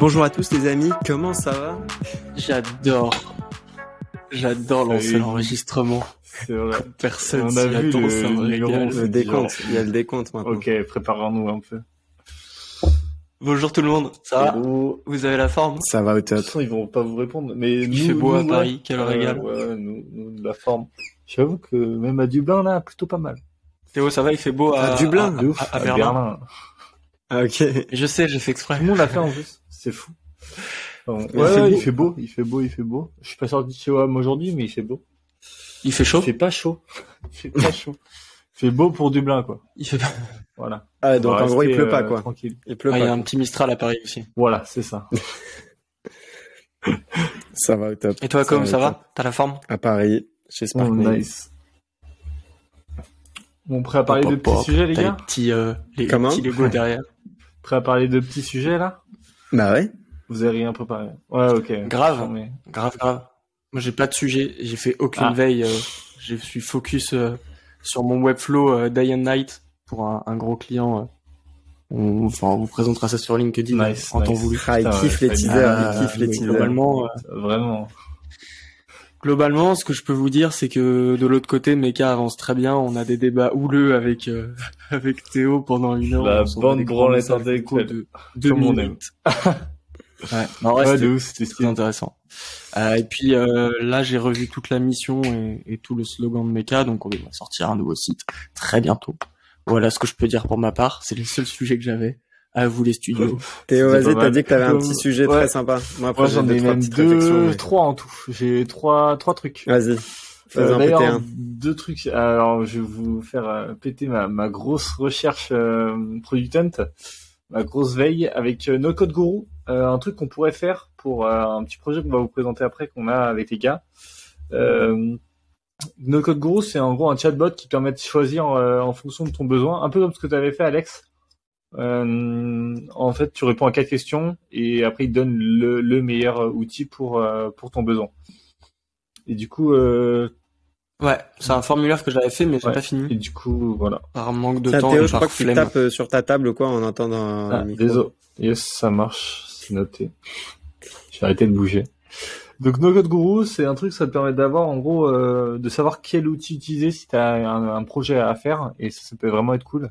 Bonjour à tous les amis, comment ça va? J'adore. J'adore lancer l'enregistrement. C'est vrai. Personne On a s'y vu attend, le ça me numéro, régale. Le décompte, il y a le décompte maintenant. Ok, préparons-nous un peu. Bonjour tout le monde, ça va? Vous avez la forme? Ça va au top. ils vont pas vous répondre. Mais Il nous, fait beau à Paris, ouais. quel Euh, régal. Ouais, nous, nous, de la forme. J'avoue que même à Dublin, là, plutôt pas mal. Théo, ça va, il fait beau à, À Dublin, à- à Berlin. Ah, ok. Je sais, j'ai fait exprès. Tout le monde l'a fait en plus. C'est fou. Enfin, Il ouais, fait ouais, beau. il fait beau, il fait beau, il fait beau. Je suis pas sorti de chez WAM aujourd'hui, mais il fait beau. Il fait chaud Il fait pas chaud. Il fait pas chaud. Il fait beau pour Dublin, quoi. Il fait pas. Voilà. Ah, donc On en gros il pleut pas euh, quoi. Tranquille. Il pleut Ah, il y a pas. un petit Mistral à Paris aussi. Voilà, c'est ça. Ça va au top. Et toi, comme ça va. T'as la forme À Paris, chez Oh, Sparkman. nice. Bon, prêt à parler de petits sujets, les gars les petits, euh, les Comment petits Lego derrière. Prêt à parler de petits sujets, là Bah ouais. Vous avez rien préparé Ouais, ok. Grave. Mais... Grave, grave. Moi, j'ai pas de sujet. J'ai fait aucune Ah. veille. euh, je suis focus euh, sur mon Webflow euh, Day and Night pour un, un gros client. euh. On, enfin, on vous présentera ça sur LinkedIn Nice, en temps nice. voulu. Ah, il kiffe ouais, les teasers, Ah, il kiffe les teasers. globalement, euh, Vraiment. Globalement, ce que je peux vous dire, c'est que de l'autre côté, Mecha avance très bien. On a des débats houleux avec euh, avec Théo pendant une heure. La On bande branlette intellectuelle. de deux Comme on minutes. ouais, non, ouais, Ouais, c'était très intéressant. Euh, et puis euh, là, j'ai revu toute la mission et, et tout le slogan de Mecha, donc on va sortir un nouveau site très bientôt. Voilà ce que je peux dire pour ma part. C'est le seul sujet que j'avais. À vous les studios. Théo, vas-y, t'as dit que t'avais un petit sujet Ouais. très sympa. Moi après j'en deux, ai trois même deux, mais- trois en tout. J'ai trois, trois trucs. Vas-y. Fais-en Euh, péter D'ailleurs, un. deux trucs. Alors, je vais vous faire euh, péter ma, ma grosse recherche euh, Product Hunt, ma grosse veille avec euh, No Code Guru. Euh, un truc qu'on pourrait faire pour euh, un petit projet qu'on va vous présenter après, qu'on a avec les gars. Euh, no Code Guru, c'est en gros un chatbot qui permet de choisir euh, en fonction de ton besoin, un peu comme ce que tu avais fait, Alex. Euh, en fait, tu réponds à quatre questions et après il te donne le, le meilleur outil pour euh, pour ton besoin. Et du coup, euh, Ouais, c'est un formulaire que j'avais fait, mais j'ai Ouais. pas fini. Et du coup, voilà. Par manque de temps Théo, je par crois que tu tapes euh, sur ta table ou quoi en entendant Ah, un micro. désolé. Yes, ça marche. C'est noté. J'ai arrêté de bouger. Donc, No Code Guru, c'est un truc, ça te permet d'avoir, en gros, euh, de savoir quel outil utiliser si tu as un, un projet à faire. Et ça, ça peut vraiment être cool.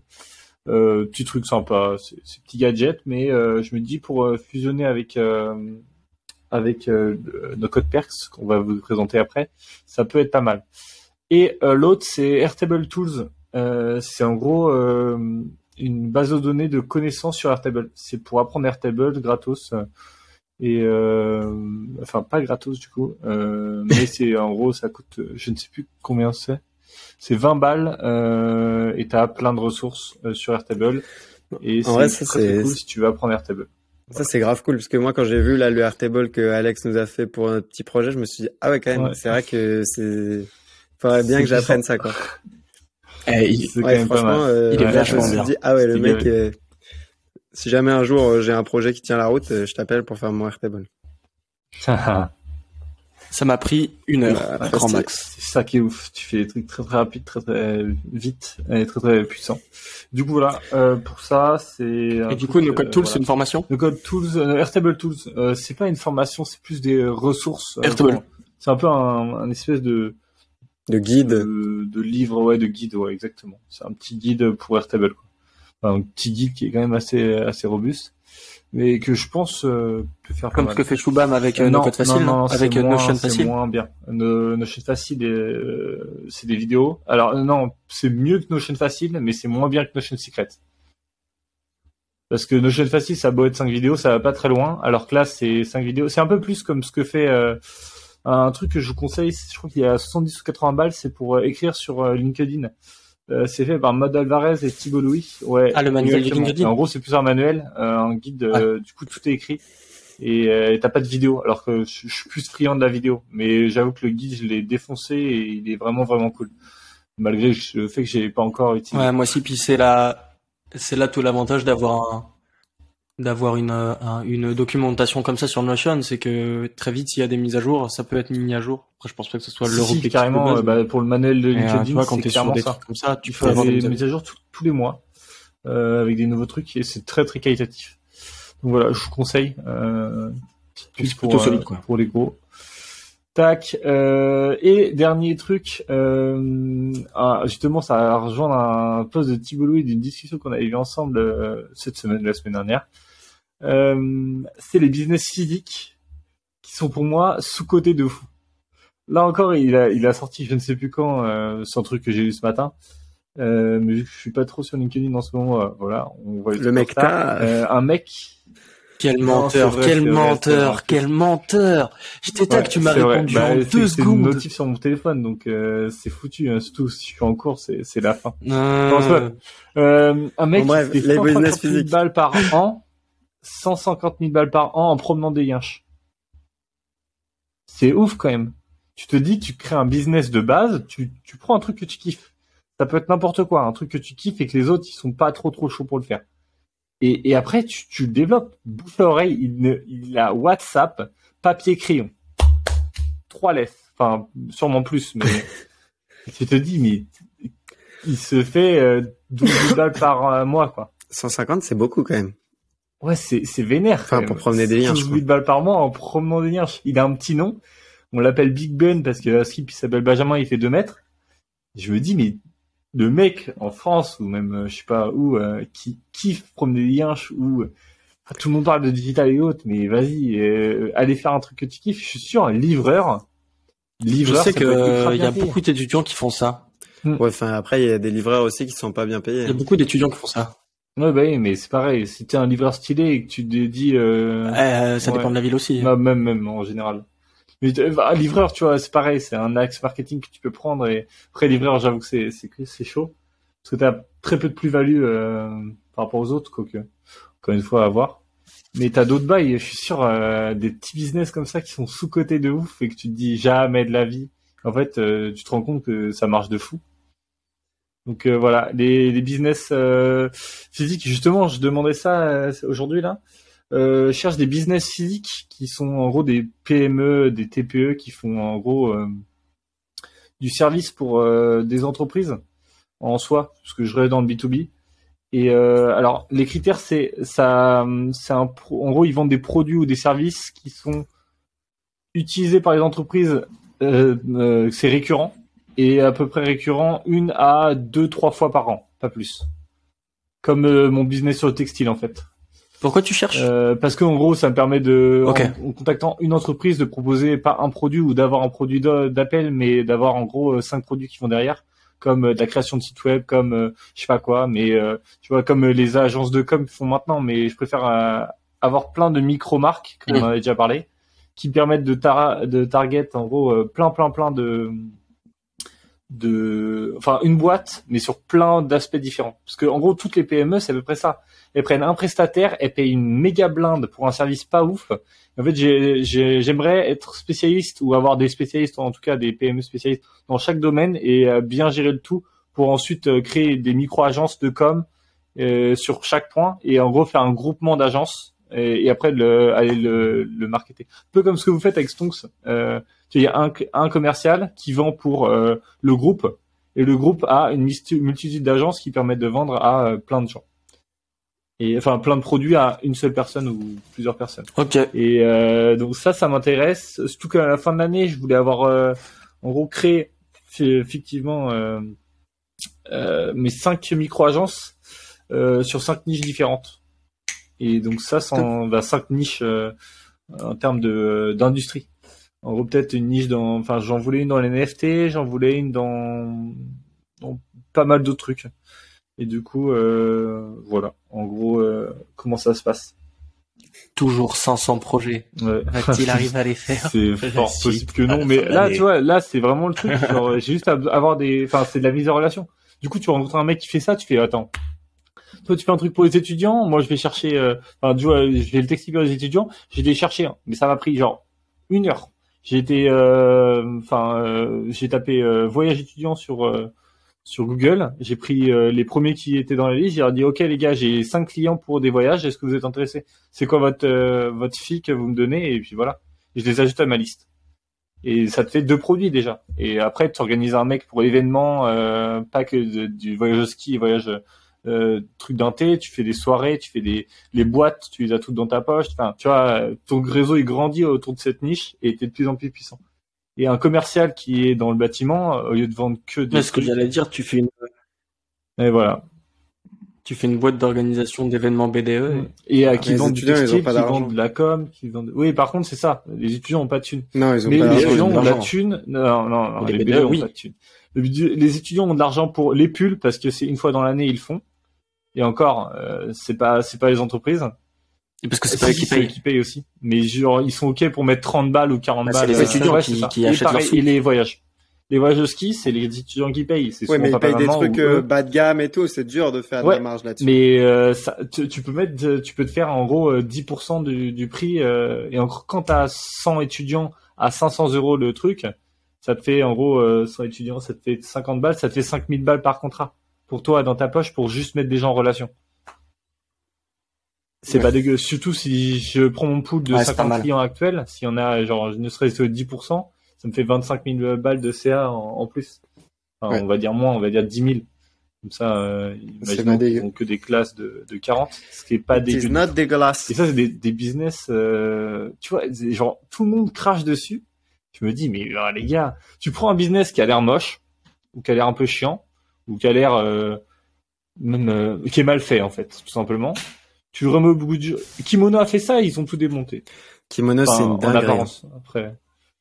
Euh, petit truc sympa, c'est c'est petit gadget, mais euh, je me dis pour euh, fusionner avec euh, avec euh, le- No Code Perks qu'on va vous présenter après, ça peut être pas mal. Et euh, l'autre, c'est Airtable Tools. Euh, c'est en gros euh, une base de données de connaissances sur Airtable. C'est pour apprendre Airtable gratos. Et euh, enfin pas gratos du coup, euh, mais c'est en gros ça coûte, je ne sais plus combien c'est. C'est 20 balles euh, et t'as plein de ressources euh, sur Airtable. Et En vrai, c'est ça, très, très c'est- cool si tu veux apprendre Airtable. Ça c'est grave cool parce que moi quand j'ai vu là le Airtable que Alex nous a fait pour notre petit projet, je me suis dit ah ouais quand même, Ouais. c'est vrai que c'est faudrait bien que j'apprenne ça quoi. Eh, il- C'est quand Ouais, même pas franchement, mal. euh, Il est je vachement me suis bien. dit ah ouais le mec, euh, si jamais un jour euh, j'ai un projet qui tient la route, je t'appelle pour faire mon Airtable. Ça m'a pris une heure, Bah, grand max. C'est ça qui est ouf. Tu fais des trucs très très rapides, très très vite et très très puissants. Du coup voilà, euh, pour ça c'est. un Et du coup, No Code euh, Tools, voilà. c'est une formation No Code Tools, euh, Airtable Tools, euh, c'est pas une formation, c'est plus des ressources. euh, Airtable. C'est un peu un, un espèce de, De guide. de de livre, ouais, de guide, ouais, exactement. C'est un petit guide pour Airtable. Quoi. Enfin, un petit guide qui est quand même assez assez robuste, mais que je pense euh, peut faire pas Comme mal. ce que fait Shubham avec euh, No Code Facile, non c'est avec euh, moins- Notion c'est Facile. moins bien. No- Notion Facile, euh, c'est des vidéos. Alors euh, non, c'est mieux que Notion Facile, mais c'est moins bien que Notion Secret. Parce que Notion Facile, ça a beau être 5 vidéos, ça va pas très loin. Alors que là, c'est 5 vidéos. C'est un peu plus comme ce que fait euh, un truc que je vous conseille. Je crois qu'il y a 70 ou 80 balles. C'est pour euh, écrire sur euh, LinkedIn. Euh, c'est fait par Maud Alvarez et Thibault Louis. Ouais. Ah, le manuel exactement. LinkedIn. En gros, c'est plus un manuel, euh, un guide. euh, Du coup, tout est écrit et t'as pas de vidéo. Alors que je, je suis plus friand de la vidéo, mais j'avoue que le guide, je l'ai défoncé et il est vraiment vraiment cool. Malgré le fait que j'ai pas encore utilisé. Ouais, moi aussi, puis c'est là, c'est là tout l'avantage d'avoir un, d'avoir une, euh, un- une documentation comme ça sur Notion, c'est que très vite, s'il y a des mises à jour, ça peut être mis à jour. Après, je pense pas que ce soit le si, carrément, de euh, base, bah, pour le manuel de euh, LinkedIn, tu vois, quand c'est t'es sur des ça. trucs comme ça, tu peux avoir des mises à jour tous- tous les mois euh, avec des nouveaux trucs et c'est très très qualitatif. Donc voilà, je vous conseille. Euh, C'est pour, plutôt solide, quoi. pour les gros. Tac. euh, et dernier truc, euh, ah, justement, ça va rejoindre un post de Thibault Louis d'une discussion qu'on avait eu ensemble euh, cette semaine, la semaine dernière. Euh, c'est les business physiques qui sont pour moi sous-cotés de fou. Là encore, il a, il a sorti, je ne sais plus quand, euh, c'est un truc que j'ai lu ce matin. Euh, mais vu que je suis pas trop sur LinkedIn en ce moment, euh, voilà, on voit Le mec t'a- Euh, un mec Quel menteur, c'est vrai, quel c'est vrai, c'est menteur, vrai. quel menteur. J'étais Ouais, tac, tu m'as c'est répondu Bah, en c'est- deux C'est secondes. notif sur mon téléphone, donc euh, c'est foutu. Hein, surtout si je suis en cours, c'est c'est la fin. Euh, Non, c'est. Euh, un mec Bon, bref, qui fait les 150 business 000 physiques. balles par an, 150 000 balles par an en promenant des yinches. C'est ouf quand même. Tu te dis, tu crées un business de base, tu, tu prends un truc que tu kiffes. Ça peut être n'importe quoi, un truc que tu kiffes et que les autres ils sont pas trop trop chauds pour le faire. Et, et après tu, tu le développes, bouche à oreille, il, ne, il a WhatsApp, papier crayon, trois lettres, enfin sûrement plus, mais tu te dis mais il se fait euh, 12 000 balles par euh, mois quoi. 150, c'est beaucoup quand même. Ouais, c'est c'est vénère. Enfin, pour promener des liens, 12 je 000 balles par mois en promenant des liens. Il a un petit nom. On l'appelle Big Ben parce que à Skip il s'appelle Benjamin, il fait 2 mètres. Je me dis, mais le mec en France ou même euh, je sais pas où euh, qui kiffe promener des liens ou euh, enfin, tout le monde parle de digital et autres, mais vas-y, euh, allez faire un truc que tu kiffes. Je suis sûr, un livreur. Je Livreur, sais peut être ultra qu'il y a beaucoup d'étudiants qui font ça. Ouais, enfin, après, il y a des livreurs aussi qui sont pas bien payés. Il y a beaucoup d'étudiants qui font ça. Ouais, bah oui, mais c'est pareil. Si t'es un livreur stylé et que tu te dis, euh, Euh, ça Ouais. dépend de la ville aussi. Bah, même, même en général. Mais euh, un livreur, tu vois, c'est pareil, c'est un axe marketing que tu peux prendre. Et après, livreur, j'avoue que c'est c'est c'est chaud parce que t'as très peu de plus-value euh, par rapport aux autres, quoique encore une fois à voir. Mais t'as d'autres bails. Je suis sûr des petits business comme ça qui sont sous cotés de ouf et que tu te dis jamais de la vie. En fait, tu te rends compte que ça marche de fou. Donc euh, voilà, les, business euh, physiques. Justement, je demandais ça euh, aujourd'hui là euh, cherche des business physiques qui sont en gros des PME, des TPE qui font en gros du service pour des entreprises en soi, parce que je reste dans le B2B. Et alors les critères c'est ça, c'est en gros ils vendent des produits ou des services qui sont utilisés par les entreprises, c'est récurrent et à peu près récurrent une à deux trois fois par an, pas plus. Comme euh, mon business sur le textile en fait. Pourquoi tu cherches? Euh, parce qu'en gros, ça me permet de, en, en contactant une entreprise, de proposer pas un produit ou d'avoir un produit d'a- d'appel, mais d'avoir en gros euh, cinq produits qui vont derrière, comme de la création de site web, comme euh, je sais pas quoi, mais tu vois, comme les agences de com font maintenant. Mais je préfère avoir plein de micro-marques, comme Mhm. on en avait déjà parlé, qui permettent de, tar de target en gros plein, plein, plein de de enfin une boîte mais sur plein d'aspects différents parce que en gros toutes les PME c'est à peu près ça elles prennent un prestataire, elles payent une méga blinde pour un service pas ouf. En fait, j'ai- j'ai- j'aimerais être spécialiste ou avoir des spécialistes, en tout cas des PME spécialistes dans chaque domaine et euh, bien gérer le tout pour ensuite euh, créer des micro-agences de com euh, sur chaque point et en gros faire un groupement d'agences et, après le, aller le, le marketer. Un peu comme ce que vous faites avec Stonks. Euh, il y a un, un commercial qui vend pour euh, le groupe et le groupe a une multi- multitude d'agences qui permettent de vendre à euh, plein de gens et enfin plein de produits à une seule personne ou plusieurs personnes. Ok. Et euh, donc ça, ça m'intéresse. Surtout qu'à la fin de l'année, je voulais avoir euh, en gros créé effectivement euh, euh, mes cinq micro-agences euh, sur cinq niches différentes. Et donc ça, sans bah, cinq niches euh, en termes de d'industrie. En gros, peut-être une niche dans, enfin, j'en voulais une dans les NFT, j'en voulais une dans, dans pas mal d'autres trucs. Et du coup, euh, voilà, en gros, euh, comment ça se passe. Toujours 500 projets. Ouais. Va-t-il arriver à les faire C'est fort Si, possible que non, la mais là, tu vois, là, c'est vraiment le truc. Genre, j'ai juste à avoir des, enfin, c'est de la mise en relation. Du coup, tu rencontres un mec qui fait ça, tu fais, attends. Toi, tu fais un truc pour les étudiants. Moi, je vais chercher, euh, enfin, tu vois, je vais le textile pour les étudiants. J'ai été chercher, un, mais ça m'a pris genre une heure. J'ai été, euh, enfin, euh, j'ai tapé euh, voyage étudiant sur sur Google. J'ai pris euh, les premiers qui étaient dans la liste. J'ai dit, ok les gars, j'ai cinq clients pour des voyages. Est-ce que vous êtes intéressés? C'est quoi votre euh, votre fille que vous me donnez? Et puis voilà. Je les ajoute à ma liste. Et ça te fait deux produits déjà. Et après, tu organises un mec pour l'événement, euh, pas que du voyage au ski, voyage euh, trucs d'inté, tu fais des soirées, tu fais des les boîtes, tu les as toutes dans ta poche. Enfin, tu vois, ton réseau il grandit autour de cette niche et t'es de plus en plus puissant. Et un commercial qui est dans le bâtiment, au lieu de vendre que des. ce que j'allais dire, tu fais une. Et voilà. Tu fais une boîte d'organisation d'événements BDE. Et, à qui vendent du textile, qui vendent de la com, qui vendent. Oui, par contre, c'est ça. Les étudiants ont pas de thunes. Non, ils ont Mais pas les étudiants ont de la thune. Non, non, non, Les les BDE, BDE ont oui. pas de thune. Les étudiants ont de l'argent pour les pulls parce que c'est une fois dans l'année ils le font. Et encore, euh, c'est pas c'est pas les entreprises. Et Parce que c'est Si, pas eux qui c'est eux payent. qui payent aussi. Mais genre ils sont ok pour mettre 30 balles ou 40 Bah, c'est balles. les euh, étudiants ouais, qui- c'est qui et achètent pareil, sous. Et les voyages. Les voyages au ski, c'est les étudiants qui payent. C'est Ouais, mais ils payent des trucs ou euh, bas de gamme et tout, c'est dur de faire de Ouais, la marge là-dessus. Mais euh, ça, tu, tu peux mettre, euh, tu peux te faire en gros euh, 10% du, du prix. euh, et encore quand t'as 100 étudiants à 500 euros le truc, ça te fait en gros euh, 100 étudiants, ça te fait 50 balles, ça te fait 5000 balles par contrat pour toi dans ta poche pour juste mettre des gens en relation. C'est Ouais. pas dégueu. Surtout si je prends mon pool de Ouais, c'est pas 50 mal. clients actuels, s'il y en a genre ne serait-ce que 10%, ça me fait 25 000 balles de CA en, en plus. Enfin, Ouais. On va dire moins, on va dire 10 000. Comme ça, euh, imaginons pas qu'ils font que des classes de, de 40, ce qui est pas It's dégueu. not dégueulasse. Et ça, c'est des, des business, euh, tu vois, genre tout le monde crache dessus. Je me dis, mais euh, les gars, tu prends un business qui a l'air moche, ou qui a l'air un peu chiant, ou qui a l'air euh, même euh, qui est mal fait en fait, tout simplement. Tu remets au bout du Kimono a fait ça, ils ont tout démonté. Kimono, Enfin, c'est une en dinguerie. apparence. Après,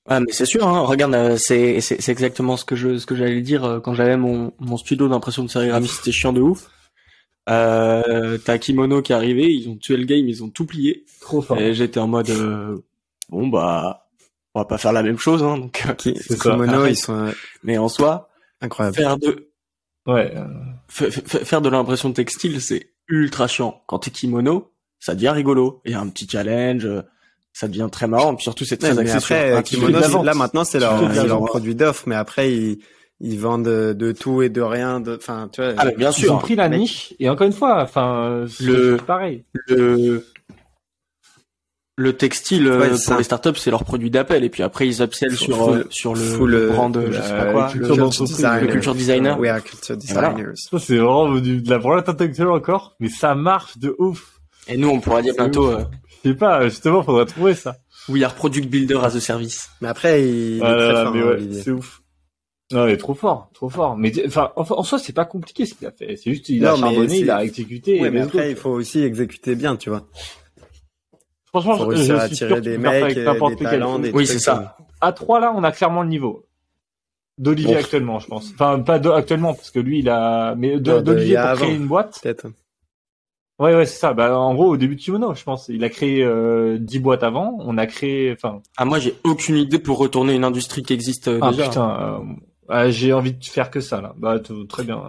Ah mais c'est sûr, hein. regarde, euh, c'est c'est c'est exactement ce que je ce que j'allais dire euh, quand j'avais mon mon studio d'impression de sérigraphie, c'était chiant de ouf. Euh, t'as Kimono qui est arrivé, ils ont tué le game, ils ont tout plié. trop fort. Et j'étais en mode euh, bon bah on va pas faire la même chose, hein, donc. Kimono, ils sont Mais en soi, faire de Ouais. euh, fa- fa- faire de l'impression textile, c'est ultra chiant. Quand t'es kimono, ça devient rigolo. Il y a un petit challenge, euh, ça devient très marrant. Puis surtout, c'est Ouais, très axé sur un euh, Kimono, là maintenant, c'est leur, produit d'offre, mais après, ils, ils vendent de, de tout et de rien. De, enfin, tu vois. Ah, bien Ils ont sûr. pris la mec. niche et encore une fois, enfin, Le- c'est pareil. Le le textile euh, Ouais, pour ça. les startups, c'est leur produit d'appel. Et puis après, ils upsell Faut- sur euh, le- sur le, faut le le- brand, je sais pas quoi, culture le, d'entreprise, designer. le culture designer. We are culture voilà. Ça, c'est vraiment du- de la branlette intellectuelle encore, mais ça marche de ouf. Et nous, on pourra dire bientôt, euh, Je sais pas, justement, faudrait trouver ça. we are product builder as a service. Mais après, il, il Ah est là très là, fort, mais hein, ouais, c'est ouf. Non, il est trop fort, trop fort. Mais enfin, enfin, en soi, c'est pas compliqué ce qu'il a fait. C'est juste, il a Non, mais charbonné, il a exécuté. Ouais, mais après, il faut aussi exécuter bien, tu vois. Franchement, Faut je, suis sûr que des mecs, avec euh, n'importe des lequel. talents, des Oui, c'est ça. À 3 là, on a clairement le niveau. D'Olivier Bon. actuellement, je pense. Enfin, pas de, actuellement, parce que lui, il a, mais de- Non, d'Olivier pour créer avant. une boîte. Peut-être. Ouais, ouais, c'est ça. Bah, en gros, au début de Kimono, je pense. Il a créé euh, 10 boîtes avant. On a créé, enfin, Ah, moi, j'ai aucune idée pour retourner une industrie qui existe euh, Ah déjà. putain, euh, ah, j'ai envie de faire que ça là. Bah t- très bien.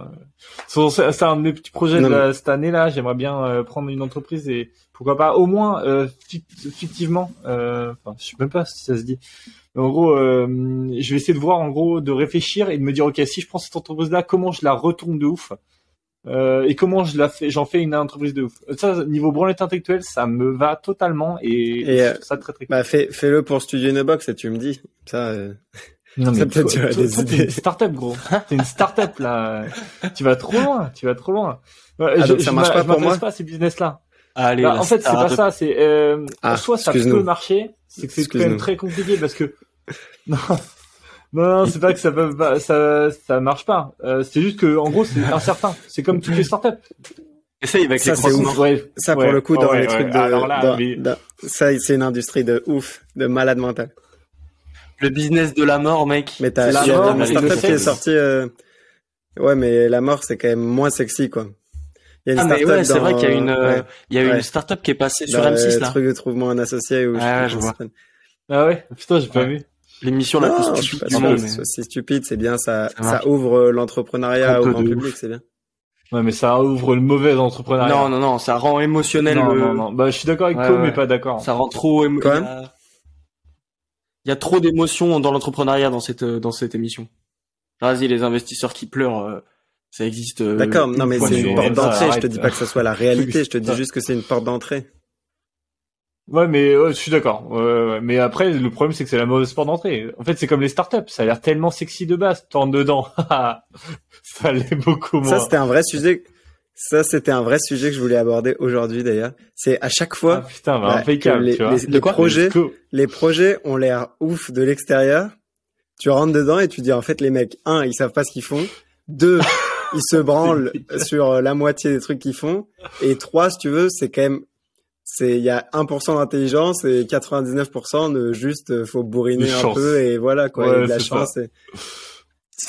C'est un de mes petits projets Non, de la- cette année là. J'aimerais bien euh, prendre une entreprise et pourquoi pas au moins euh, fict- fictivement. Euh, enfin, je sais même pas si ça se dit. Mais en gros, euh, je vais essayer de voir en gros de réfléchir et de me dire ok si je prends cette entreprise là, comment je la retourne de ouf. Euh, et comment je la fais, j'en fais une entreprise de ouf. Ça, niveau branlette intellectuelle, ça me va totalement et, Et, ça très très cool. Bah, fais, fais-le pour Studio Inobox et tu me dis. Ça, euh, Non, peut-être, toi- tu as des toi, t'es une start-up, gros. T'es une start-up, là. tu vas trop loin, tu vas trop loin. Ouais, Ah, je, donc ça je marche m'a- pas je pour moi pas à ces business-là. Allez, Bah, en fait, c'est pas ça, c'est, euh, Ah, en soi, ça peut marcher. C'est que c'est quand même très compliqué parce que, non. Non, c'est pas que ça peut pas, ça, ça marche pas. Euh, c'est juste que, en gros, c'est incertain. C'est comme toutes les startups. Essaye avec Ça, les. Ouais, ça, ouais. pour le coup, Oh, dans ouais, les ouais. trucs de, Alors là, dans- mais- dans- ça, c'est une industrie de ouf, de malade mental. Le business de la mort, mec. Mais t'as, C'est la mort, une mais startup qui est sortie, euh... ouais, mais la mort, c'est quand même moins sexy, quoi. Il y a Ah, une mais startup ouais, c'est dans- vrai qu'il y a une, euh, ouais, il y a Ouais. une startup qui est passée sur dans M6, le là. truc de trouvement un associé ou pas je vois. Ah ouais? Putain, j'ai pas Ouais. vu. L'émission la plus je suis stupide pas du sûr monde. que ce soit si stupide, c'est bien, ça, Ça ouvre l'entrepreneuriat au grand public, c'est bien. Ouais, mais ça ouvre le mauvais entrepreneuriat. Non, non, non, ça rend émotionnel non, le, non, non. Bah, je suis d'accord avec ouais. mais pas d'accord. ça rend trop émo... Il, y a... trop d'émotions dans l'entrepreneuriat dans cette, dans cette émission. Vas-y, les investisseurs qui pleurent, euh, ça existe. euh, D'accord, non, mais c'est une porte ça, d'entrée, je te dis pas que ce soit la réalité, je te dis Ça. juste que c'est une porte d'entrée. Ouais, mais ouais, je suis d'accord. Mais après, le problème, c'est que c'est la mauvaise porte d'entrée. En fait, c'est comme les startups. Ça a l'air tellement sexy de base. T'en dedans. ça l'est beaucoup moins. Ça, c'était un vrai sujet. Ça, c'était un vrai sujet que je voulais aborder aujourd'hui d'ailleurs. C'est à chaque Ah fois putain, bah, bah, que les, tu vois. les- les quoi projets, les projets ont l'air ouf de l'extérieur. Tu rentres dedans et tu dis en fait les mecs, un, ils savent pas ce qu'ils font. Deux, ils se branlent sur la moitié des trucs qu'ils font. Et trois, si tu veux, c'est quand même, c'est il y a 1% d'intelligence et 99% de juste euh, faut bourriner De un chance. peu et voilà quoi, Ouais, et de la chance. et-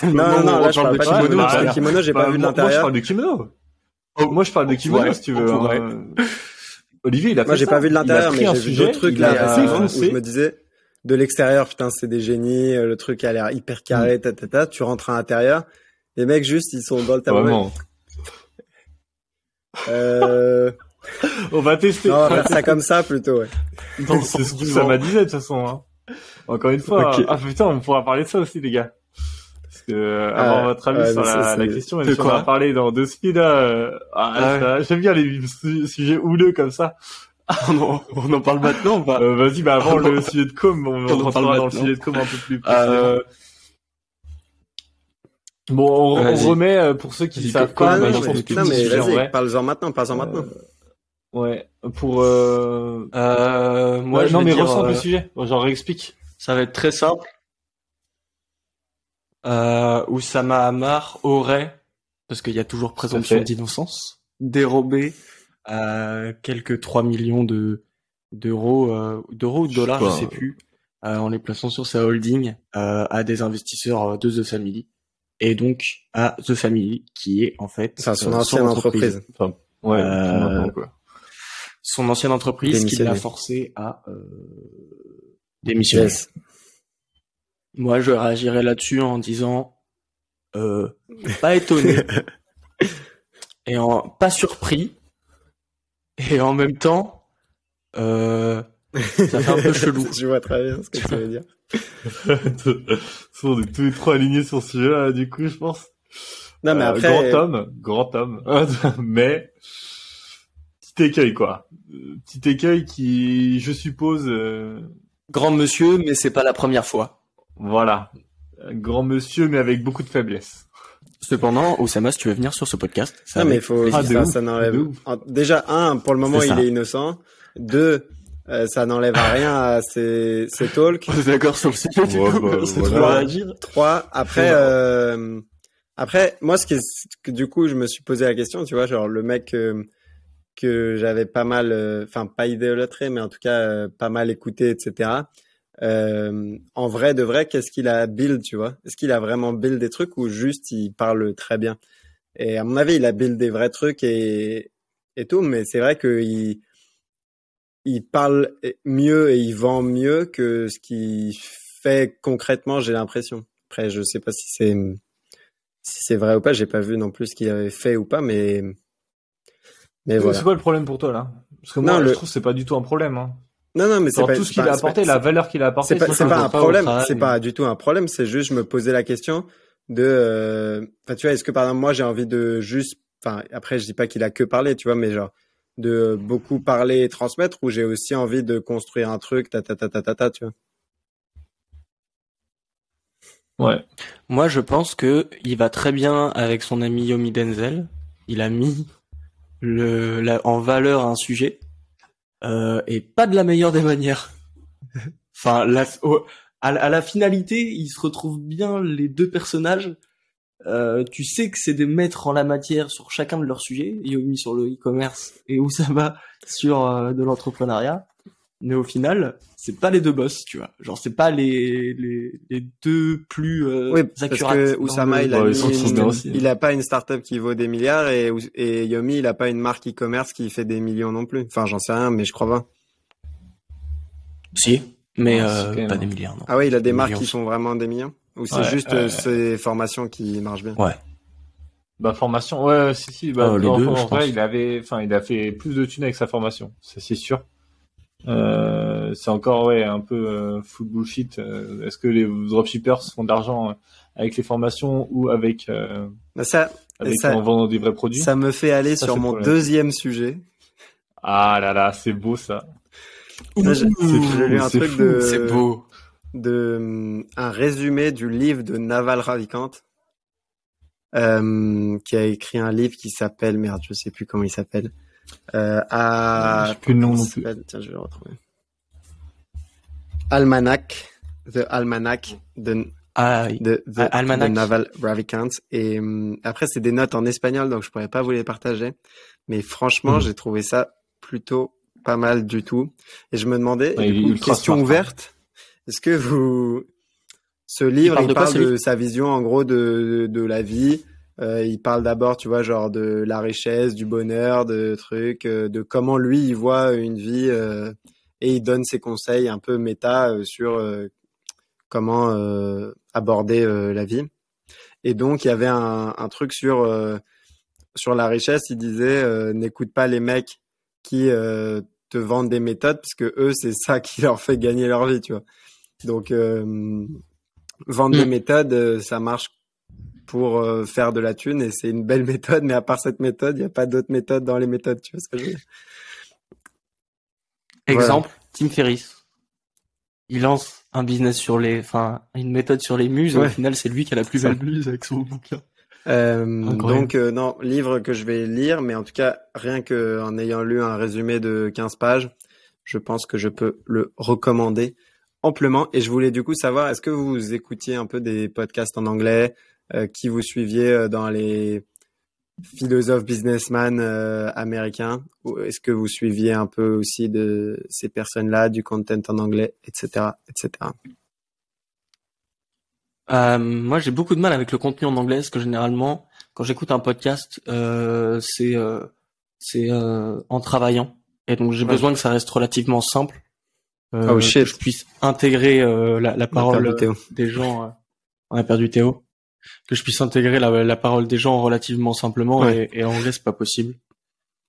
Non, non, non, on là je parle de pas de kimono. kimono parce que bah, le kimono j'ai Bah, pas vu de moi, je l'intérieur. parle de kimono. Moi, je parle de kimono, ouais, si tu veux. pourrait. hein. Olivier, il a fait Moi, j'ai pas vu de l'intérieur, mais j'ai vu d'autres trucs il là où je me disais de l'extérieur, putain, c'est des génies, euh, le truc a l'air hyper carré, Mm. ta, ta, ta. Tu rentres à l'intérieur, les mecs juste ils sont dans le tableau. Vraiment. Euh, On va tester. non, on va faire ça comme ça plutôt. Ouais. C'est ce que ça m'a dit de toute façon. Hein. Encore une fois. Ok. Ah putain, on pourra parler de ça aussi, les gars. Parce que euh, avoir Ah, votre avis sur la, ça, la question, si on va parler dans deux speeds, là, euh, ah, Ah j'aime bien les su- sujets houleux comme ça. on, en, on en parle maintenant ou pas Euh, Vas-y, bah avant le sujet de com, on, on en rentrera parle dans le sujet de com un peu plus. Euh, Bon, on, remet euh, pour ceux qui savent pas. Ah, non, je mais, pense que putain, mais vas-y, parle-en maintenant, parle-en Euh, maintenant. Ouais, pour. Euh... euh, moi, ouais, je non, vais mais dire, ressens euh, le sujet. Bon, Genre, explique. Ça va être très simple. Euh, Oussama Hamar aurait, parce qu'il y a toujours présomption d'innocence, dérobé euh, quelques 3 millions de d'euros, euh, d'euros ou de Je sais dollars, je sais plus, euh, en les plaçant sur sa holding euh, à des investisseurs de The Family et donc à The Family qui est en fait Enfin, son euh, ancienne entreprise. Enfin, ouais, Euh, maintenant, quoi. son ancienne entreprise qui l'a forcé à euh, démissionner. Yes. Moi, je réagirais là-dessus en disant euh, pas étonné et en pas surpris et en même temps euh, ça fait un peu chelou. Je vois très bien ce que tu veux dire. on est tous les trois alignés sur ce sujet-là, du coup, je pense. Non, mais Euh, grand homme, grand homme, mais petit écueil quoi. Euh, Petit écueil qui, je suppose, euh, Grand monsieur, mais c'est pas la première fois. Voilà, Un grand monsieur mais avec beaucoup de faiblesse. Cependant, Osama, si tu veux venir sur ce podcast, ça non, va mais faut. Ah, ça, n'enlève. Déjà, un, pour le moment, il est innocent. Deux, euh, ça n'enlève rien à ses, ses talks. On est d'accord sur le sujet du Ouais, coup, bah, c'est voilà. trop à dire. Trois. Après, euh, après, moi, ce qui est, du coup, je me suis posé la question, tu vois, genre le mec euh, que j'avais pas mal, euh, enfin pas idolâtré, mais en tout cas euh, pas mal écouté, etc. Euh, en vrai, de vrai, qu'est-ce qu'il a build, tu vois? Est-ce qu'il a vraiment build des trucs ou juste il parle très bien? Et à mon avis, il a build des vrais trucs et et tout, mais c'est vrai que il parle mieux et il vend mieux que ce qu'il fait concrètement, j'ai l'impression. Après, je sais pas si c'est si c'est vrai ou pas. J'ai pas vu non plus ce qu'il avait fait ou pas, mais mais voilà. C'est quoi le problème pour toi là? Parce que moi, Non, le- je trouve que c'est pas du tout un problème. Hein. Non, non, mais c'est pas tout ce qu'il pas- a apporté, la valeur qu'il a apporté, C'est pas, pas me un problème. C'est pas du tout un problème. C'est juste, je me posais la question de, euh, enfin, tu vois, est-ce que par exemple moi j'ai envie de juste, enfin, après je dis pas qu'il a que parlé, tu vois, mais genre de beaucoup parler et transmettre, ou j'ai aussi envie de construire un truc, ta ta ta ta ta, ta tu vois? Ouais. Moi, je pense que il va très bien avec son ami Yomi Denzel. Il a mis le, la- en valeur un sujet euh, et pas de la meilleure des manières. enfin, la, au- à, la- finalité, il se retrouve bien les deux personnages. Euh, tu sais que c'est des maîtres en la matière sur chacun de leurs sujets. Yomi sur le e-commerce et Oussama sur euh, de l'entrepreneuriat. Mais au final, c'est pas les deux boss, tu vois. Genre, c'est pas les, les, les deux plus euh, Oui, parce accurates que le- il a, Ouais, mis une- aussi. il a pas une startup qui vaut des milliards et, et Yomi, il a pas une marque e-commerce qui fait des millions non plus. Enfin, j'en sais rien, mais je crois pas. Si, mais Ouais, euh, pas des milliards, non. Ah ouais, il a des Des marques millions. qui font vraiment des millions? Ou c'est Ouais, juste euh, ouais. ses formations qui marchent bien? Ouais. Bah formation, ouais, si si. Bah, Ah, les en, deux, en je vrai, il avait, enfin, il a fait plus de thunes avec sa formation, ça c'est sûr. Euh, c'est encore ouais un peu euh, full bullshit. Euh, Est-ce que les dropshippers font d'argent euh, avec les formations ou avec euh, Mais Ça, avec ça- en vendant des vrais produits? ça me fait aller Ça, sur mon problème. deuxième sujet. Ah là là, c'est beau ça. Ça, J'ai lu un truc fou, de, C'est beau. de un résumé du livre de Naval Ravikant. euh, qui a écrit un livre qui s'appelle merde, je sais plus comment il s'appelle. Euh, à... Plus non ça plus. Tiens, je vais le retrouver. Almanac, The Almanac de Ah, de, de, Ah, Almanac. de Naval Ravikant. Et hum, après, c'est des notes en espagnol, donc je pourrais pas vous les partager. Mais franchement, Mhm. j'ai trouvé ça plutôt pas mal du tout. Et je me demandais, Ouais, il du coup, question smart, hein. ouverte, est-ce que vous... Ce livre, parle il de quoi, parle de sa vision, en gros, de, de, de la vie. Euh, il parle d'abord, tu vois, genre de la richesse, du bonheur, de trucs, euh, de comment lui, il voit une vie. euh, et il donne ses conseils un peu méta sur comment aborder la vie. Et donc, il y avait un, un truc sur, sur la richesse. Il disait, n'écoute pas les mecs qui te vendent des méthodes, parce que eux, c'est ça qui leur fait gagner leur vie, tu vois. Donc, vendre des Mm. méthodes, ça marche pour euh, faire de la thune, et c'est une belle méthode, mais à part cette méthode, il n'y a pas d'autres méthodes dans les méthodes, tu vois ce que je veux dire? Exemple, Tim Ferriss. Il lance un business sur les, enfin, une méthode sur les muses. et Ouais. Au final, c'est lui qui a la plus belle muse avec son bouquin. Euh, donc euh, non, livre que je vais lire, mais en tout cas, rien que en ayant lu un résumé de 15 pages, je pense que je peux le recommander amplement. Et je voulais du coup savoir, est-ce que vous écoutiez un peu des podcasts en anglais, qui vous suiviez euh, dans les philosophes businessmen euh, américains, ou est-ce que vous suiviez un peu aussi de ces personnes-là, du content en anglais, etc., etc. Euh, moi, j'ai beaucoup de mal avec le contenu en anglais, parce que généralement, quand j'écoute un podcast, euh, c'est euh, c'est euh, en travaillant, et donc j'ai Ouais. besoin que ça reste relativement simple, euh, Oh, shit. que je puisse intégrer euh, la, la parole des gens. euh, on a perdu Théo. Que je puisse intégrer la, la parole des gens relativement simplement, Ouais. et, et en anglais, c'est pas possible.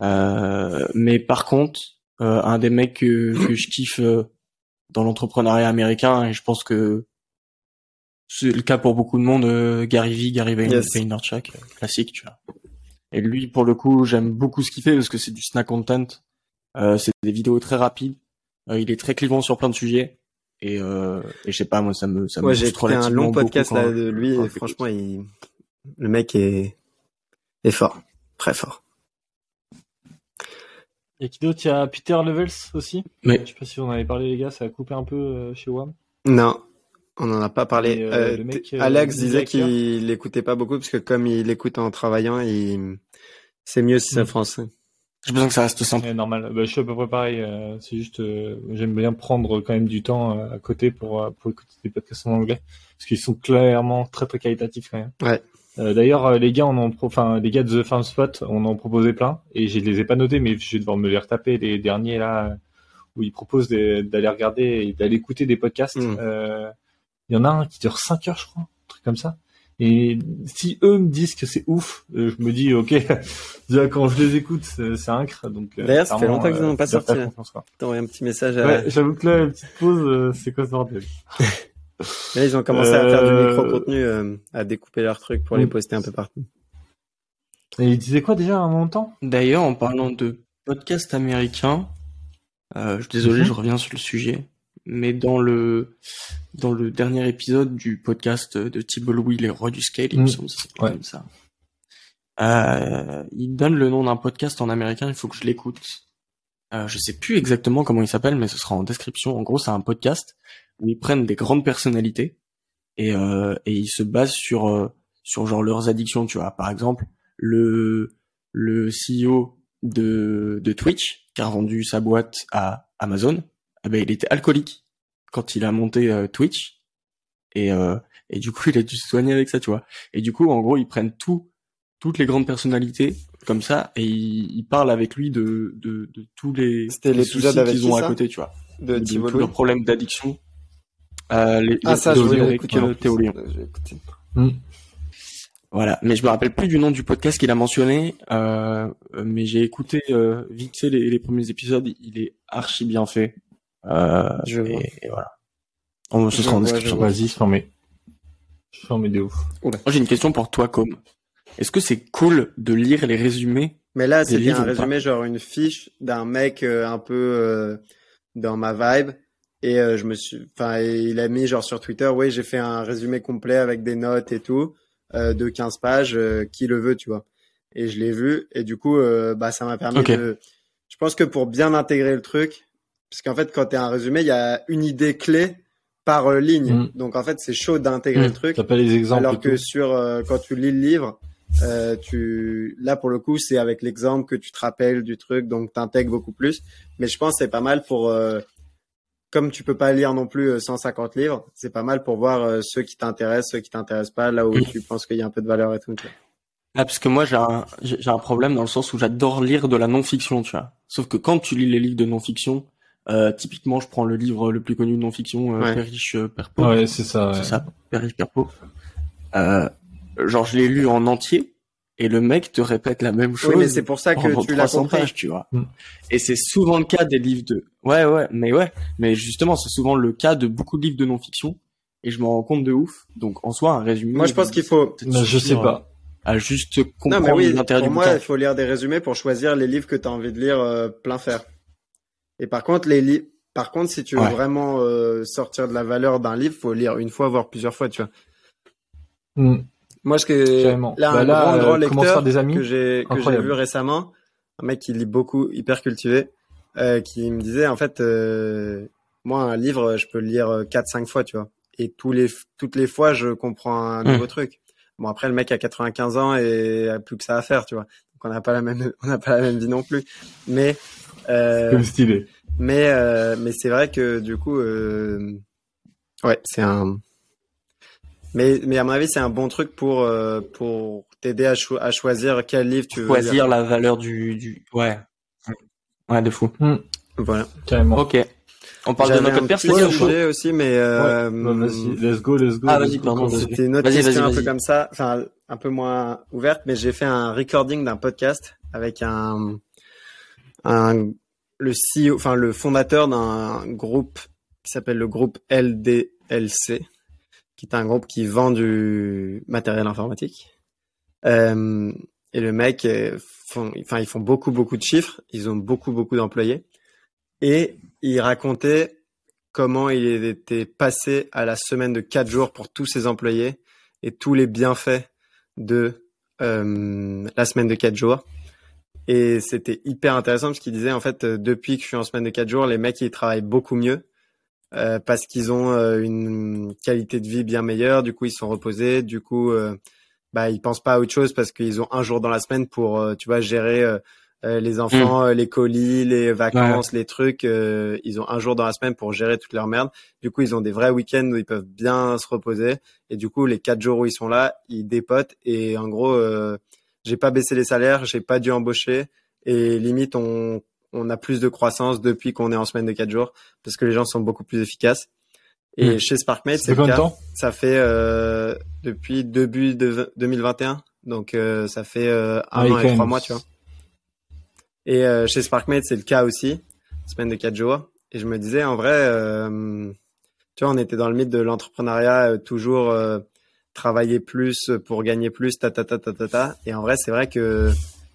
Euh, mais par contre, euh, un des mecs que, que je kiffe euh, dans l'entrepreneuriat américain, et je pense que c'est le cas pour beaucoup de monde, euh, Gary Vee, Gary Yes. Vaynerchuk, classique, tu vois. Et lui, pour le coup, j'aime beaucoup ce qu'il fait parce que c'est du snack content. Euh, c'est des vidéos très rapides. Euh, il est très clivant sur plein de sujets. Et, euh, et je sais pas, moi, ça me, ça me Ouais, j'ai booste écouté un long podcast là de lui et franchement, il... le mec est... est fort, très fort. A qui d'autre? Il y a Peter Levels aussi. Mais Je sais pas si vous en avez parlé, les gars, ça a coupé un peu euh, chez WAM. Non, on n'en a pas parlé. Et, euh, Euh, le mec, t- euh, Alex le disait qu'il l'écoutait pas beaucoup parce que comme il l'écoute en travaillant, il... c'est mieux si c'est Mm. français. J'ai besoin que ça reste simple. Ouais, normal. Bah, je suis à peu près pareil. euh, c'est juste, euh, j'aime bien prendre quand même du temps euh, à côté pour, euh, pour écouter des podcasts en anglais. Parce qu'ils sont clairement très très qualitatifs quand même. Ouais. Euh, D'ailleurs, euh, les gars, on en pro... enfin, les gars de The Farm Spot, on en proposait plein. Et je les ai pas notés, mais je vais devoir me les retaper, les derniers là, où ils proposent d'aller regarder et d'aller écouter des podcasts. Mm. Euh, Il y en a un qui dure 5 heures, je crois. Un truc comme ça. Et si eux me disent que c'est ouf, euh, je me dis, ok, déjà quand je les écoute, c'est incre. Donc, euh, D'ailleurs, ça fait longtemps qu'ils en ont pas sorti, envoyé un petit message à... Ouais, j'avoue que là, la petite pause, euh, c'est quoi ce bordel? Là, ils ont commencé à faire du micro-contenu, euh, à découper leurs trucs pour les poster un peu partout. Et il disait quoi déjà à un moment temps? D'ailleurs, en parlant de podcast américain, euh, je suis désolé, Mhm. je reviens sur le sujet, mais dans le dans le dernier épisode du podcast de Thibault Louis, les rois du scale, il me Mhm. semble Ouais. comme ça. Euh, il donne le nom d'un podcast en américain, il faut que je l'écoute. Euh, je sais plus exactement comment il s'appelle, mais ce sera en description. En gros, c'est un podcast où ils prennent des grandes personnalités et euh, et ils se basent sur euh, sur genre leurs addictions, tu vois. Par exemple, le le CEO de de Twitch qui a vendu sa boîte à Amazon, eh ben il était alcoolique quand il a monté euh, Twitch et euh, et du coup il a dû se soigner avec ça, tu vois. Et du coup, en gros, ils prennent tout toutes les grandes personnalités comme ça et ils, ils parlent avec lui de de, de tous les, C'était les l'épisode soucis avec qu'ils qui, ont à côté, tu vois De de tous leurs problèmes d'addiction. Euh, les, Ah, les- ça, je euh, plus. Théo Léon. Vais écouter. Voilà, mais je me rappelle plus du nom du podcast qu'il a mentionné, euh, mais j'ai écouté euh, vite fait les, les premiers épisodes, il est archi bien fait. Euh, Je vois. et, et voilà. On, ce Je sera en description. Vas-y, mets de ouf. Moi j'ai une question pour toi, Com. Est-ce que c'est cool de lire les résumés Mais là, c'est bien un résumé, genre une fiche d'un mec euh, un peu euh, dans ma vibe. Et euh, je me suis, enfin, il a mis genre sur Twitter, oui, j'ai fait un résumé complet avec des notes et tout. euh, de 15 pages, euh, qui le veut, tu vois. Et je l'ai vu, et du coup, euh, bah, ça m'a permis de. Je pense que pour bien intégrer le truc, parce qu'en fait, quand tu un résumé, il y a une idée clé par euh, ligne. Mm. Donc en fait, c'est chaud d'intégrer Mm. le truc. T'as pas les exemples. Alors que sur euh, quand tu lis le livre, euh, tu là pour le coup c'est avec l'exemple que tu te rappelles du truc, donc t'intègres beaucoup plus. Mais je pense que c'est pas mal pour euh, comme tu peux pas lire non plus euh, 150 livres, c'est pas mal pour voir euh, ceux qui t'intéressent, ceux qui t'intéressent pas, là où Mm. tu penses qu'il y a un peu de valeur et tout. tu vois. Ah, parce que moi, j'ai un, j'ai un problème dans le sens où j'adore lire de la non-fiction, tu vois. Sauf que quand tu lis les livres de non-fiction, euh, typiquement, je prends le livre le plus connu de non-fiction, euh, Ouais. Père riche, euh, Père pauvre. Ouais, c'est ça. ouais. C'est ça, Père riche, Père pauvre. Euh, genre, je l'ai lu en entier, et le mec te répète la même chose. Oui, mais c'est pour ça que tu l'as 300 compris. pages, tu vois. Mm. Et c'est souvent le cas des livres de... Ouais, ouais, mais ouais. Mais justement, c'est souvent le cas de beaucoup de livres de non-fiction, et je m'en rends compte de ouf. Donc, en soi, un résumé... Moi je pense qu'il faut. je sais pas. À juste Non comprendre mais oui, pour du moi il faut lire des résumés pour choisir les livres que tu as envie de lire euh, plein faire. Et par contre les livres, par contre si tu veux Ouais. vraiment euh, sortir de la valeur d'un livre, faut lire une fois voire plusieurs fois, tu vois. Mm. Moi, ce que Carrément. là, Bah un là, grand, euh, grand lecteur faire des amis que j'ai que j'ai Incroyable. vu récemment, un mec qui lit beaucoup, hyper cultivé, euh, qui me disait en fait, euh, moi un livre, je peux le lire quatre, cinq fois, tu vois, et tous les toutes les fois, je comprends un Hmm. nouveau truc. Bon après, le mec a 95 ans et a plus que ça à faire, tu vois. Donc on n'a pas la même, on n'a pas la même vie non plus. Mais Comme stylé. mais euh, mais c'est vrai que du coup, euh, ouais, c'est un. Mais mais à mon avis, c'est un bon truc pour euh, pour t'aider à, cho- à choisir quel livre tu veux choisir lire. la valeur du, du... Ouais. Ouais, de fou. Voilà. Carrément. Ok. On parle de notre chaud. sujet aussi, mais euh, Bah, vas-y, let's go, let's go. Ah, vas-y, pardon, C'était une autre Vas-y, question vas-y, un peu vas-y. comme ça, enfin un peu moins ouverte, mais j'ai fait un recording d'un podcast avec un un le CEO, enfin le fondateur d'un groupe qui s'appelle le groupe LDLC, qui est un groupe qui vend du matériel informatique. Euh, et le mec, ils font beaucoup beaucoup de chiffres, ils ont beaucoup beaucoup d'employés, et il racontait comment il était passé à la semaine de quatre jours pour tous ses employés et tous les bienfaits de euh, la semaine de quatre jours. Et c'était hyper intéressant parce qu'il disait en fait euh, depuis que je suis en semaine de quatre jours, les mecs ils travaillent beaucoup mieux euh, parce qu'ils ont euh, une qualité de vie bien meilleure. Du coup ils sont reposés. Du coup euh, bah ils pensent pas à autre chose parce qu'ils ont un jour dans la semaine pour euh, tu vois gérer euh, les enfants, euh, les colis, les vacances, les trucs. euh, ils ont un jour dans la semaine pour gérer toute leur merde. Du coup, ils ont des vrais week-ends où ils peuvent bien se reposer. Et du coup, les quatre jours où ils sont là, ils dépotent. Et en gros, euh, j'ai pas baissé les salaires, j'ai pas dû embaucher. Et limite, on, on a plus de croissance depuis qu'on est en semaine de quatre jours parce que les gens sont beaucoup plus efficaces. Et Mm. chez SparkMate, c'est le cas. temps? Ça fait euh, depuis début de 2021. Donc, euh, ça fait euh, un Ah oui, an et trois mois, tu vois. Et euh, chez SparkMate, c'est le cas aussi, semaine de quatre jours. Et je me disais, en vrai, euh, tu vois, on était dans le mythe de l'entrepreneuriat, euh, toujours euh, travailler plus pour gagner plus, ta ta ta ta ta ta. Et en vrai, c'est vrai que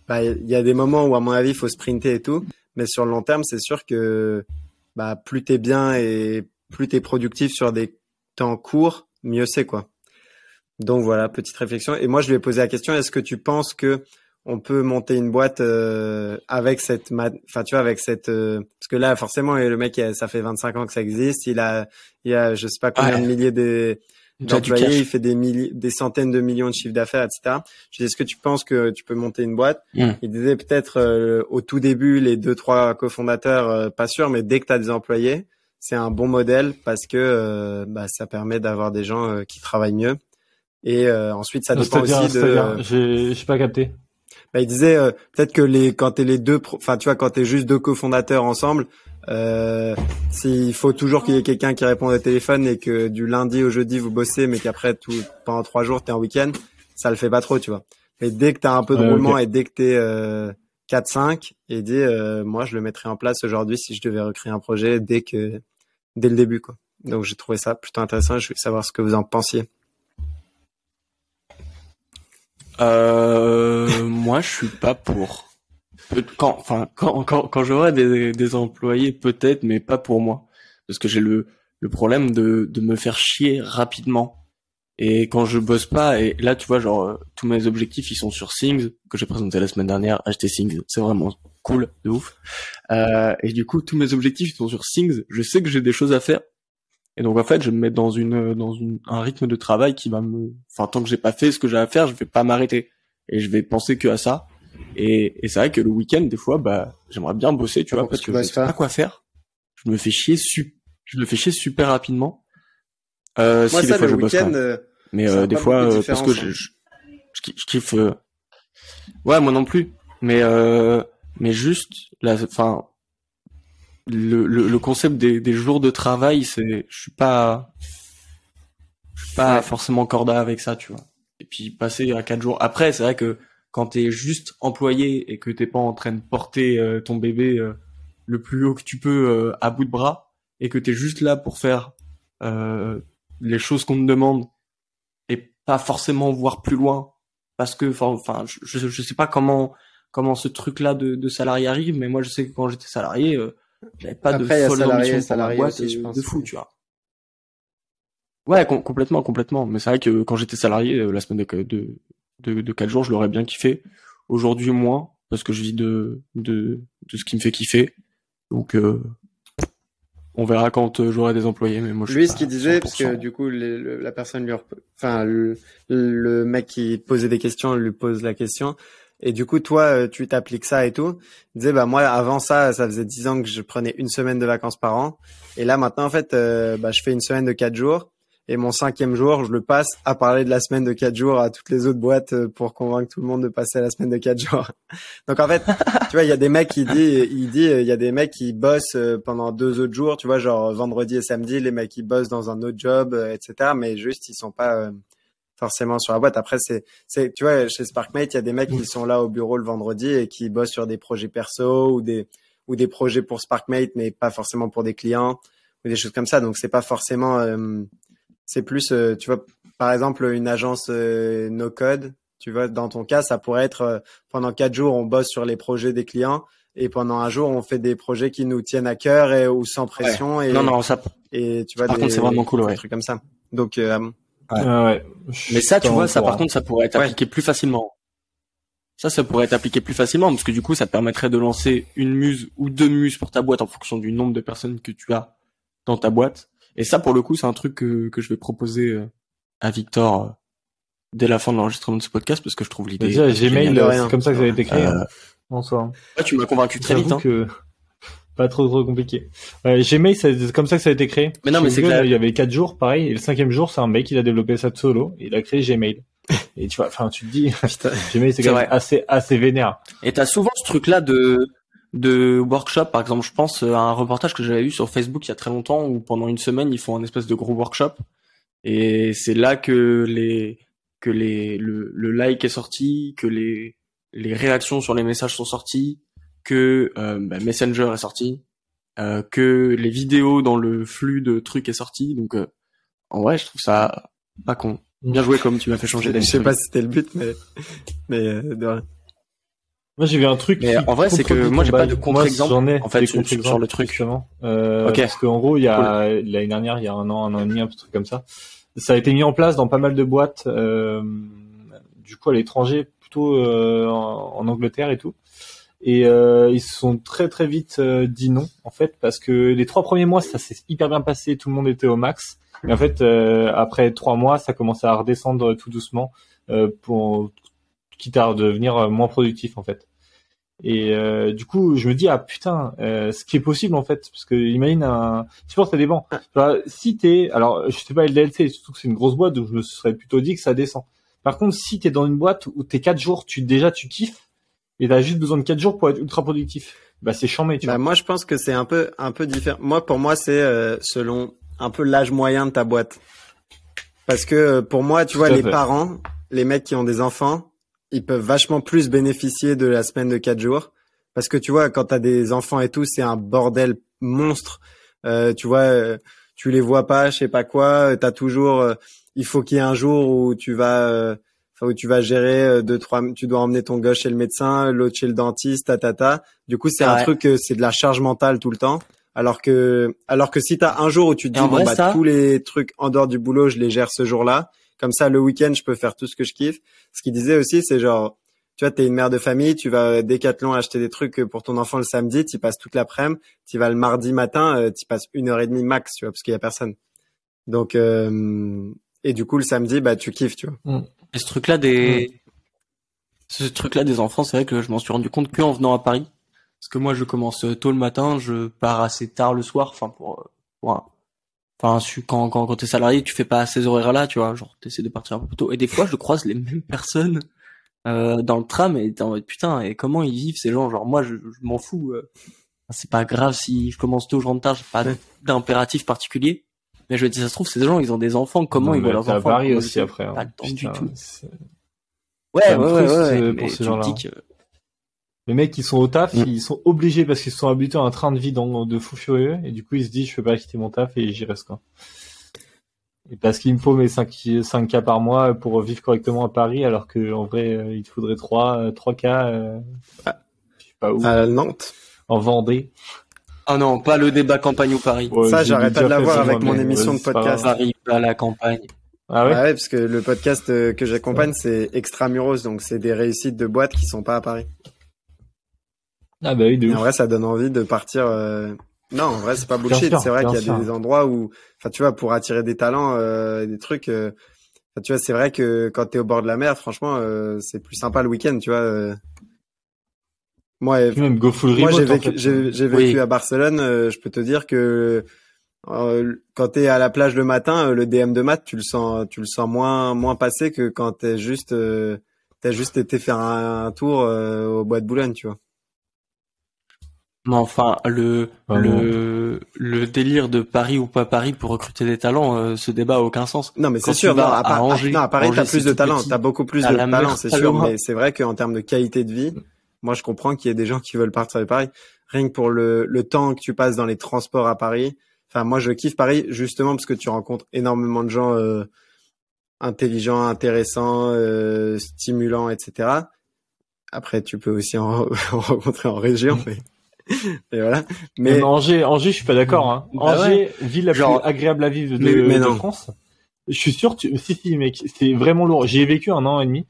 bah, il y a des moments où, à mon avis, il faut sprinter et tout. Mais sur le long terme, c'est sûr que bah, plus t'es bien et plus t'es productif sur des temps courts, mieux c'est quoi. Donc voilà, petite réflexion. Et moi, je lui ai posé la question est-ce que tu penses que on peut monter une boîte euh, avec cette, enfin tu vois, avec cette, euh, parce que là, forcément, le mec, ça fait 25 ans que ça existe. Il a, il a, je sais pas combien Ouais. de milliers de- d'employés, il fait des milliers, des centaines de millions de chiffres d'affaires, etc. Je dis est-ce que tu penses que tu peux monter une boîte? Mm. Il disait peut-être euh, au tout début, les deux trois cofondateurs, euh, pas sûr, mais dès que tu as des employés, c'est un bon modèle parce que euh, bah, ça permet d'avoir des gens euh, qui travaillent mieux. Et euh, ensuite, ça dépend aussi de. j'ai j'ai pas capté. Bah, il disait euh, peut-être que les quand t'es les deux, enfin tu vois, quand t'es juste deux cofondateurs ensemble, euh, s'il faut toujours qu'il y ait quelqu'un qui réponde au téléphone et que du lundi au jeudi vous bossez, mais qu'après tout pendant trois jours t'es en week-end, ça le fait pas trop, tu vois. Mais dès que t'as un peu de Ouais, roulement et dès que t'es euh, 4-5, il dit euh, moi je le mettrais en place aujourd'hui si je devais recréer un projet dès que dès le début quoi. Donc j'ai trouvé ça plutôt intéressant. Je voulais savoir ce que vous en pensiez. Euh, moi, je suis pas pour. Quand, enfin, quand, quand, quand j'aurai des, des employés, peut-être, mais pas pour moi. Parce que j'ai le, le problème de, de me faire chier rapidement. Et quand je bosse pas, et là, tu vois, genre, euh, tous mes objectifs, ils sont sur Things, que j'ai présenté la semaine dernière. Acheter Things, c'est vraiment cool, de ouf. Euh, et du coup, tous mes objectifs, ils sont sur Things. Je sais que j'ai des choses à faire. Et donc, en fait, je me mets dans une, dans une, un rythme de travail qui va me, enfin, tant que j'ai pas fait ce que j'ai à faire, je vais pas m'arrêter. Et je vais penser que à ça. Et, et c'est vrai que le week-end, des fois, bah, j'aimerais bien bosser, tu vois, parce que je sais pas quoi faire. Je me fais chier su, je me fais chier super rapidement. Euh, Moi, si ça, des fois le je bosse euh, Mais euh, des fois, de euh, parce que je, hein. je, je, je kiffe. euh, Ouais, moi non plus. Mais euh, mais juste, la, enfin, le, le, le concept des, des jours de travail, c'est, je suis pas, je suis pas Ouais. forcément corda avec ça, tu vois. Et puis passer à quatre jours. Après, c'est vrai que quand t'es juste employé et que t'es pas en train de porter euh, ton bébé euh, le plus haut que tu peux euh, à bout de bras et que t'es juste là pour faire euh, les choses qu'on te demande et pas forcément voir plus loin parce que enfin je, je je sais pas comment comment ce truc là de, de salarié arrive mais moi je sais que quand j'étais salarié euh, j'avais pas Après, de folle ambition pour boîte aussi, je de fou tu vois. Ouais com- complètement complètement. Mais c'est vrai que quand j'étais salarié la semaine de de de, de quatre jours je l'aurais bien kiffé aujourd'hui moins parce que je vis de de de ce qui me fait kiffer donc euh, on verra quand euh, j'aurai des employés mais moi je Lui, ce qu'il disait, parce que 100%. du coup, le- le- la personne lui, enfin, le, le mec qui posait des questions lui pose la question. Et du coup, toi, euh, tu t'appliques ça et tout. Il disait, bah, moi, avant ça, ça faisait dix ans que je prenais une semaine de vacances par an. Et là, maintenant, en fait, euh, bah, je fais une semaine de quatre jours. Et mon cinquième jour, je le passe à parler de la semaine de quatre jours à toutes les autres boîtes euh, pour convaincre tout le monde de passer à la semaine de quatre jours. Donc, en fait, tu vois, il y a des mecs qui disent, il dit, il y a des mecs qui bossent euh, pendant deux autres jours, tu vois, genre vendredi et samedi, les mecs qui bossent dans un autre job, euh, etc. Mais juste, ils sont pas forcément sur la boîte. Après, c'est, c'est, tu vois, chez Sparkmate, il y a des mecs qui sont là au bureau le vendredi et qui bossent sur des projets perso ou des ou des projets pour Sparkmate, mais pas forcément pour des clients ou des choses comme ça. Donc, c'est pas forcément, c'est plus, euh, tu vois, par exemple, une agence euh, no code. Tu vois, dans ton cas, ça pourrait être euh, pendant quatre jours, on bosse sur les projets des clients et pendant un jour, on fait des projets qui nous tiennent à cœur et ou sans pression et non non ça et tu vois Par des, contre, c'est vraiment cool, des trucs comme ça. Donc euh, Ouais. Ouais. Mais ça, tu vois, ça par hein. contre, ça pourrait être Ouais. appliqué plus facilement. Ça, ça pourrait être appliqué plus facilement parce que du coup, ça te permettrait de lancer une muse ou deux muses pour ta boîte en fonction du nombre de personnes que tu as dans ta boîte. Et ça, pour le coup, c'est un truc que, que je vais proposer euh, à Victor euh, dès la fin de l'enregistrement de ce podcast parce que je trouve l'idée. Déjà, Gmail, euh, c'est comme ça que ça a été créé. Euh, ouais, tu m'as convaincu très vite. Hein. que pas trop trop compliqué. Ouais, Gmail, c'est comme ça que ça a été créé. Mais non, mais c'est clair. Il y avait quatre jours, pareil, et le cinquième jour, c'est un mec, il a développé ça de solo, et il a créé Gmail. Et tu vois, enfin, tu te dis. Gmail, c'est quand même assez, assez vénère. Et t'as souvent ce truc-là de de workshop, par exemple, je pense à un reportage que j'avais eu sur Facebook il y a très longtemps où pendant une semaine ils font un espèce de gros workshop et c'est là que les que les le, le like est sorti, que les les réactions sur les messages sont sorties, que euh, bah, Messenger est sorti, euh, que les vidéos dans le flux de trucs est sorti. Donc euh, en vrai, je trouve ça pas con. Bien joué comme tu m'as fait changer Je d'avis. sais pas si c'était le but, mais mais euh, de rien. Moi, j'ai vu un truc. Mais en vrai, c'est que moi, j'ai pas de contre-exemple, j'en ai en fait, sur- sur- le truc. justement. Euh, Ok. Parce qu'en gros, il y a l'année dernière, il y a un an, un an et demi, un truc comme ça. Ça a été mis en place dans pas mal de boîtes, euh, du coup à l'étranger, plutôt euh, en, en Angleterre et tout. Et euh, ils se sont très très vite euh, dit non, en fait, parce que les trois premiers mois, ça s'est hyper bien passé, tout le monde était au max. Et en fait, euh, après trois mois, ça commençait à redescendre tout doucement, euh, pour quitte à devenir euh, moins productif, en fait. Et euh, du coup, je me dis ah putain, euh, ce qui est possible en fait, parce que imagine un, que ça dépend. Tu vois, si t'es, alors je sais pas LDLC, surtout que c'est une grosse boîte, donc je me serais plutôt dit que ça descend. Par contre, si t'es dans une boîte où t'es quatre jours, tu déjà tu kiffes et t'as juste besoin de quatre jours pour être ultra productif, bah c'est chambé, tu Bah, vois. moi, je pense que c'est un peu un peu différent. Moi, pour moi, c'est euh, selon un peu l'âge moyen de ta boîte. Parce que euh, pour moi, tu Tout vois, les fait. parents, les mecs qui ont des enfants, ils peuvent vachement plus bénéficier de la semaine de quatre jours. Parce que tu vois, quand t'as des enfants et tout, c'est un bordel monstre. Euh, tu vois, euh, tu les vois pas, je sais pas quoi. euh, T'as toujours, euh, il faut qu'il y ait un jour où tu vas, euh, où tu vas gérer deux trois, tu dois emmener ton gosse chez le médecin, l'autre chez le dentiste, ta ta ta. Du coup, c'est un Ouais. truc, c'est de la charge mentale tout le temps. Alors que, alors que si t'as un jour où tu te dis bon bah ça- tous les trucs en dehors du boulot, je les gère ce jour-là, Comme ça, le week-end, je peux faire tout ce que je kiffe. Ce qu'il disait aussi, c'est genre, tu vois, t'es une mère de famille, tu vas Décathlon acheter des trucs pour ton enfant le samedi, tu passes toute l'après-midi, tu vas le mardi matin, euh, tu passes une heure et demie max, tu vois, parce qu'il y a personne. Donc, euh, et du coup, le samedi, bah, tu kiffes, tu vois. Mm. Et ce truc-là des, mm. ce truc-là des enfants, c'est vrai que je m'en suis rendu compte qu'en venant à Paris. Parce que moi, je commence tôt le matin, je pars assez tard le soir, enfin, pour, pour Enfin, quand, quand, quand t'es salarié, tu fais pas ces horaires-là, tu vois. Genre, t'essaies de partir un peu plus tôt. Et des fois, je croise les mêmes personnes euh, dans le tram et t'es en mode putain, et comment ils vivent ces gens? Genre, moi, je, m'en fous. Euh. c'est pas grave si je commence tôt ou je rentre tard, j'ai pas d'impératif particulier. Mais je me dis, ça se trouve, ces gens, ils ont des enfants. Comment ils voient leurs enfants? à Paris aussi après. Hein. Pas le temps du tout. Ouais, ouais, ouais, pour ces gens-là. Les mecs qui sont au taf, mm. ils sont obligés parce qu'ils sont habitués à un train de vie dans, de fou furieux et du coup ils se disent je peux pas quitter mon taf et j'y reste quoi. Et parce qu'il me faut mes 5, 5 cas par mois pour vivre correctement à Paris alors que en vrai euh, il te faudrait 3, 3 euh, cas euh, ah. je sais pas où. À Nantes. En Vendée. Ah non, pas le débat campagne ou Paris. ça j'arrête pas de l'avoir avec mon émission de podcast. Paris, pas la campagne. Ah ouais? ah ouais parce que le podcast que j'accompagne c'est Extramuros donc c'est des réussites de boîtes qui sont pas à Paris. Ah bah oui, de En vrai, ça donne envie de partir. Euh... Non, en vrai, c'est pas bullshit. C'est vrai qu'il y a des endroits où, enfin, tu vois, pour attirer des talents, euh, des trucs. Euh... Enfin, tu vois, c'est vrai que quand t'es au bord de la mer, franchement, euh, c'est plus sympa le week-end, tu vois. Euh. Moi, même go full moi, j'ai vécu, j'ai vécu à Barcelone. Euh, je peux te dire que quand t'es à la plage le matin, le DM de maths, tu le sens, tu le sens moins moins passé que quand t'es juste, t'as juste été faire un, tour au bois de Boulogne, tu vois. Mais enfin, le, le, le délire de Paris ou pas Paris pour recruter des talents, euh, ce débat a aucun sens. Non, mais c'est sûr. Non, à, à, Angers, non, à Paris, t'as plus de talent, t'as beaucoup plus de talent, c'est sûr. Mais c'est vrai qu'en termes de qualité de vie, moi, je comprends qu'il y ait des gens qui veulent partir de Paris. Rien que pour le, le temps que tu passes dans les transports à Paris. Enfin, moi, je kiffe Paris justement parce que tu rencontres énormément de gens euh, intelligents, intéressants, euh, stimulants, etc. Après, tu peux aussi en, en rencontrer en région, mais et voilà. Mais Angers, Angers, je suis pas d'accord. Hein. Bah Angers, ville la plus agréable à vivre de, de France. Je suis sûr, tu... si si mec, c'est vraiment lourd. J'y ai vécu un an et demi.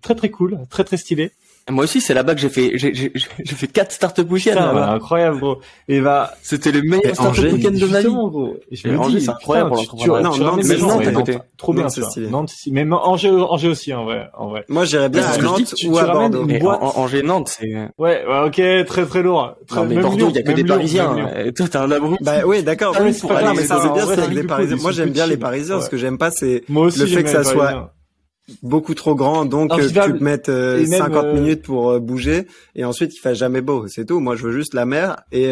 Très très cool, très très stylé. Moi aussi, c'est là-bas que j'ai fait, j'ai, j'ai, j'ai fait quatre start-up week-ends là-bas. incroyable, gros. Et bah, c'était le meilleur start-up week-end de ma vie. Gros. Et je me dis, c'est incroyable. Tu, tu, non, tu non, mais Nantes, à côté. Trop bien, c'est stylé. Nantes, mais Angers, Angers aussi, en vrai, en vrai. Moi, j'irais bien à Nantes ou à Bordeaux. Angers, Nantes, c'est. Ouais, ouais, ok, très très lourd. Non, mais Bordeaux, il y a que des Parisiens. Toi, t'es un abruti. Bah oui, d'accord. Mais c'est ça bien, c'est avec des Parisiens. Moi, j'aime bien les Parisiens. Ce que j'aime pas, c'est le fait que ça soit beaucoup trop grand, donc euh, tu te mettes 50 euh, euh, minutes pour bouger et ensuite il fait jamais beau, c'est tout. Moi je veux juste la mer et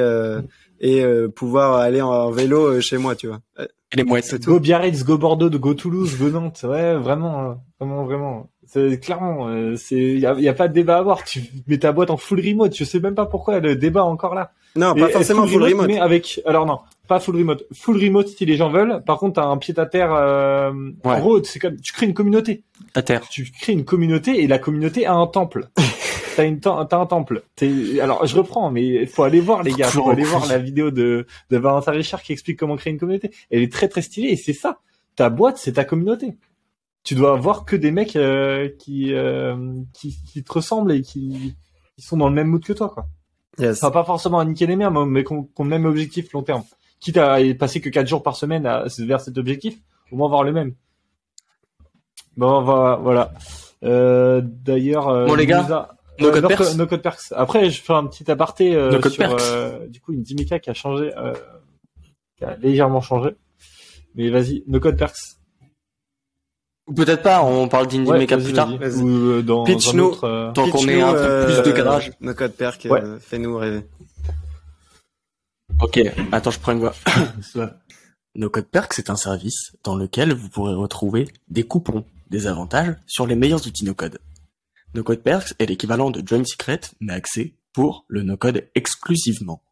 et pouvoir aller en, vélo chez moi, tu vois. Et les mouettes, Go Biarritz, go Bordeaux, go Toulouse, go Nantes, ouais, vraiment, vraiment, vraiment. C'est clairement, c'est il y a, pas de débat à avoir. Tu mets ta boîte en full remote, je sais même pas pourquoi le débat encore là. Non, pas forcément full remote, Mais avec, alors non, pas full remote. Full remote si les gens veulent. Par contre, t'as un pied à terre. Euh, En gros, c'est comme tu crées une communauté. À terre. Tu crées une communauté et la communauté a un temple. t'as une t'as un temple. Alors, je reprends, mais il faut aller voir les gars. Faut aller voir la vidéo de de Valentin Richard qui explique comment créer une communauté. Elle est très très stylée et c'est ça. Ta boîte, c'est ta communauté. Tu dois avoir que des mecs euh, qui, euh, qui qui te ressemblent et qui qui sont dans le même mood que toi, quoi. Yes. pas forcément à niquer les miens, mais qu'on qu le même objectif long terme. Quitte à passer que 4 jours par semaine à, vers cet objectif, au moins avoir le même. Bon, voilà. Euh, D'ailleurs, euh, bon les gars, nos, euh, perks. nos codes perks. Après, je fais un petit aparté euh, sur euh, du coup une Dimeka qui a changé, euh, qui a légèrement changé. Mais vas-y, nos codes perks. Peut-être pas, on parle d'Indie plus tard. Ou euh, dans, Pitch un autre, euh... tant qu'on est un peu plus de garage. Nos codes perks, ouais. euh, fais-nous rêver. Ok, attends, je prends une voix. Nos codes perks, c'est un service dans lequel vous pourrez retrouver des coupons, des avantages sur les meilleurs outils no-code. No Code Perks est l'équivalent de Join Secret, mais accès pour le no-code exclusivement.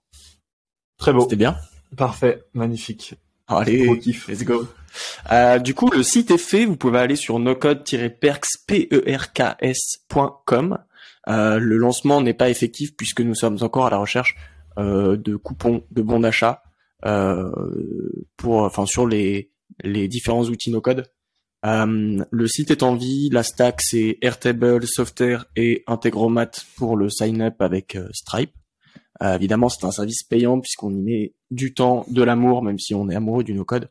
Très beau. C'était bien? Parfait, magnifique. Allez, let's go. Euh, du coup, le site est fait. Vous pouvez aller sur nocode-perks.com. Euh, le lancement n'est pas effectif puisque nous sommes encore à la recherche euh, de coupons de bons d'achat euh, pour, enfin, sur les les différents outils no-code. Euh, le site est en vie, la stack c'est Airtable, Software et Integromat pour le sign-up avec euh, Stripe. Euh, évidemment, c'est un service payant puisqu'on y met du temps, de l'amour, même si on est amoureux du no-code.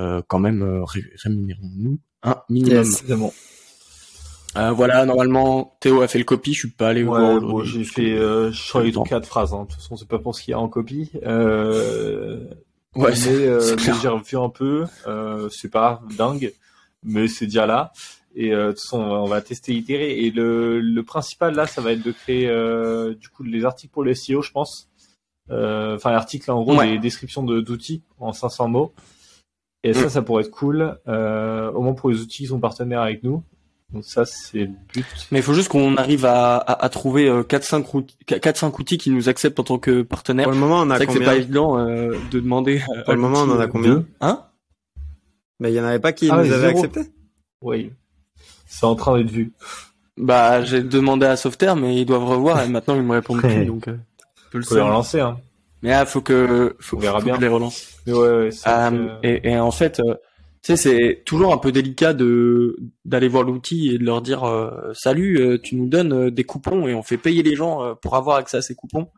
Euh, quand même, euh, rémunérons-nous un minimum. Yes. Voilà, normalement, Théo a fait le copy, je suis pas allé Ouais, voir bon, j'ai fait, je temps. quatre phrases. Hein. De toute façon, c'est pas pour ce qu'il y a en copie. Ouais, mais, j'ai revu un peu. C'est pas dingue, mais c'est déjà là. Et euh, de toute façon, on va, tester, itérer. Et le, le principal là, ça va être de créer euh, du coup les articles pour les SEO, je pense. Euh, Enfin, l'article en gros, Ouais. les descriptions de- d'outils en 500 mots. Et ça, Mm. ça pourrait être cool. Euh, au moins pour les outils qui sont partenaires avec nous. Donc ça, c'est le but. Mais il faut juste qu'on arrive à, à, à trouver euh, 4-5 outils, 4-5 outils qui nous acceptent en tant que partenaire. Pour le moment, on C'est a vrai que c'est combien pas évident euh, de demander. Pour le moment, on en a euh, combien Deux. Hein? Mais il y en avait pas qui Ah, nous avaient accepté? Oui. C'est en train d'être vu. Bah, j'ai demandé à Software, mais ils doivent revoir et maintenant ils me répondent plus, donc euh, un peu le Faut les relancer, hein. Mais ah, faut que faut, On verra faut bien. que je les relance. Mais ouais, ouais, Euh, que- et, et en fait, euh, tu sais, c'est toujours un peu délicat de d'aller voir l'outil et de leur dire euh, salut, euh, tu nous donnes euh, des coupons et on fait payer les gens euh, pour avoir accès à ces coupons.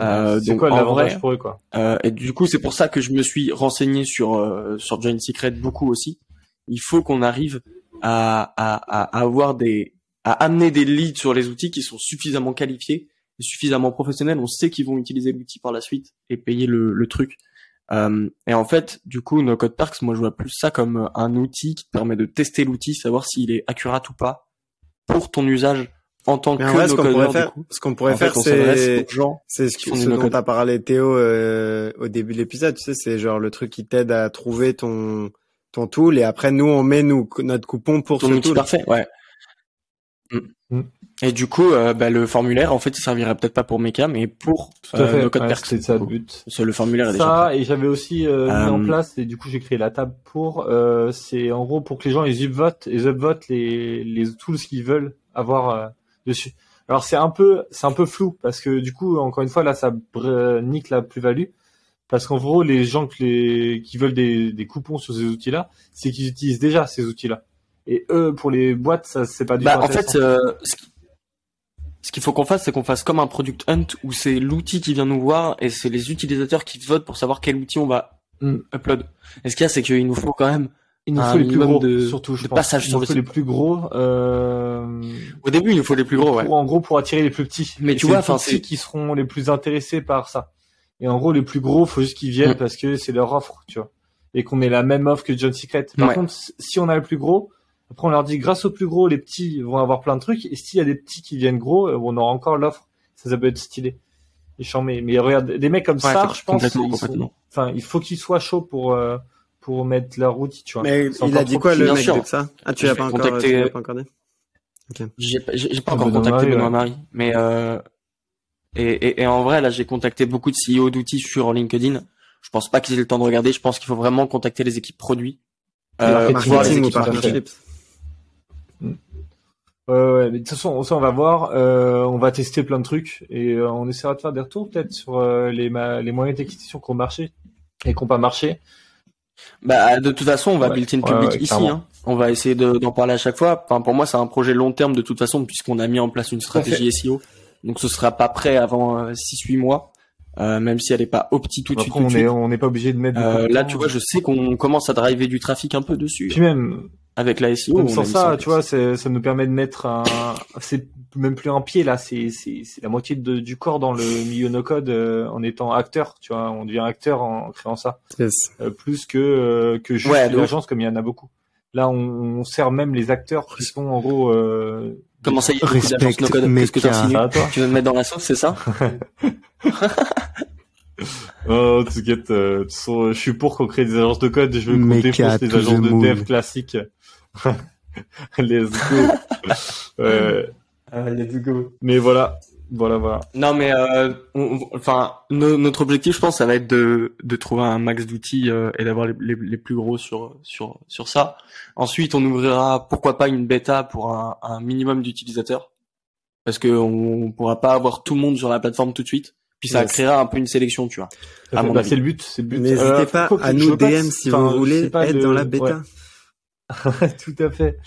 Euh, c'est donc, quoi en l'avantage pour eux, quoi Euh, et du coup, c'est pour ça que je me suis renseigné sur euh, sur Join Secret beaucoup aussi. Il faut qu'on arrive à, à, à avoir des à amener des leads sur les outils qui sont suffisamment qualifiés et suffisamment professionnels. On sait qu'ils vont utiliser l'outil par la suite et payer le, le truc. Euh, et en fait, du coup, No Code Parks, moi, je vois plus ça comme un outil qui te permet de tester l'outil, savoir s'il est accurate ou pas pour ton usage en tant Mais que ce qu'on pourrait faire, ce qu'on pourrait En faire, c'est C'est ce, ce dont no-code. t'as parlé Théo euh, au début de l'épisode, tu sais, c'est genre le truc qui t'aide à trouver ton ton tool et après nous on met nous notre coupon pour ton ce outil tool. parfait, ouais. Mm. Mm. Et du coup, euh, bah, le formulaire, en fait, il servirait peut-être pas pour Mecha, mais pour Tout à euh, fait. No Code ouais, c'est ça le but. Le formulaire est déjà Ça, prêt. et j'avais aussi euh, mis en place, et du coup j'ai créé la table pour, euh, c'est en gros pour que les gens ils upvotent, ils upvotent les, les tools qu'ils veulent avoir euh, dessus. Alors c'est un peu, c'est un peu flou, parce que du coup, encore une fois, là ça br- nique la plus-value, parce qu'en gros, les gens que les, qui veulent des, des coupons sur ces outils-là, c'est qu'ils utilisent déjà ces outils-là. Et eux, pour les boîtes, ça c'est pas du Bah, tout en fait, euh, ce qui- ce qu'il faut qu'on fasse, c'est qu'on fasse comme un product hunt où c'est l'outil qui vient nous voir et c'est les utilisateurs qui votent pour savoir quel outil on va Mm. upload. Et ce qu'il y a, c'est qu'il nous faut quand même. il nous faut les plus gros, de- surtout, je de pense. passage il sur nous le faut site. les plus gros. Euh... Au début, il nous faut les plus gros, ouais. pour, en gros pour attirer les plus petits. Mais Et tu vois, enfin, petits c'est- qui seront les plus intéressés par ça. Et en gros, les plus gros, faut juste qu'ils viennent Mm. parce que c'est leur offre, tu vois. Et qu'on ait la même offre que John Secret. Par Ouais. contre, si on a le plus gros, après on leur dit grâce au plus gros, les petits vont avoir plein de trucs. Et s'il y a des petits qui viennent gros, euh, on aura encore l'offre. Ça, ça peut être stylé. Et charmé. Mais regarde, des mecs comme Ouais, ça, je pense, enfin, il faut qu'ils soient chauds pour euh, pour mettre leur outil, tu vois. Mais il a dit quoi le mec de ça? Ah tu l'as pas pas encore dit? J'ai pas, j'ai pas Ah, encore Benoît contacté Marie, Benoît ouais. Marie, mais euh, et, et, et en vrai là j'ai contacté beaucoup de CEO d'outils sur LinkedIn. Je pense pas qu'ils aient le temps de regarder. Je pense qu'il faut vraiment contacter les équipes produits, euh, voir les équipes partnerships Ouais, ouais, mais de toute façon, ça on va voir. Euh, on va tester plein de trucs et euh, on essaiera de faire des retours peut-être sur euh, les, ma- les moyens d'acquisition qui ont marché et qui n'ont pas marché. Bah de toute façon on va Ouais, build in public ouais, ici. Hein. On va essayer de- d'en parler à chaque fois. Enfin pour moi c'est un projet long terme de toute façon puisqu'on a mis en place une stratégie SEO. Donc ce sera pas prêt avant 6-8 mois, euh, même si elle est pas opti tout de suite. On suite. est, on n'est pas obligé de mettre. Euh, de là tu vois je sais qu'on commence à driver du trafic un peu dessus Puis même, avec la SEO. même sans ça, tu vois, c'est- ça nous permet de mettre un. C'est même plus un pied là, c'est c'est c'est la moitié de- du corps dans le milieu no code euh, en étant acteur. Tu vois, on devient acteur en créant ça. Yes. Euh, plus que euh, que juste Ouais, de une ouf. agence comme il y en a beaucoup. Là, on, on sert même les acteurs qui sont en gros. Comment ça, il y a beaucoup d'agences Respecte no code Qu'est-ce que Tu veux te mettre dans la sauce, c'est ça Oh, t'inquiète. euh, je suis pour qu'on crée des agences de code. Je veux qu'on défonce les to agences the de moon. dev classiques. Let's go. Euh, Let's go. mais voilà, voilà, voilà. Non, mais euh, on- on- enfin, no- notre objectif, je pense, ça va être de, de trouver un max d'outils euh, et d'avoir les, les, les plus gros sur sur sur ça. Ensuite, on ouvrira, pourquoi pas, une bêta pour un, un minimum d'utilisateurs, parce que on, on pourra pas avoir tout le monde sur la plateforme tout de suite. Puis ça Yes. créera un peu une sélection, tu vois. Bah, c'est le but, c'est le but. N'hésitez Euh, pas quoique, à nous pas- DM si vous voulez pas être le- dans la ouais. bêta. Tout à fait.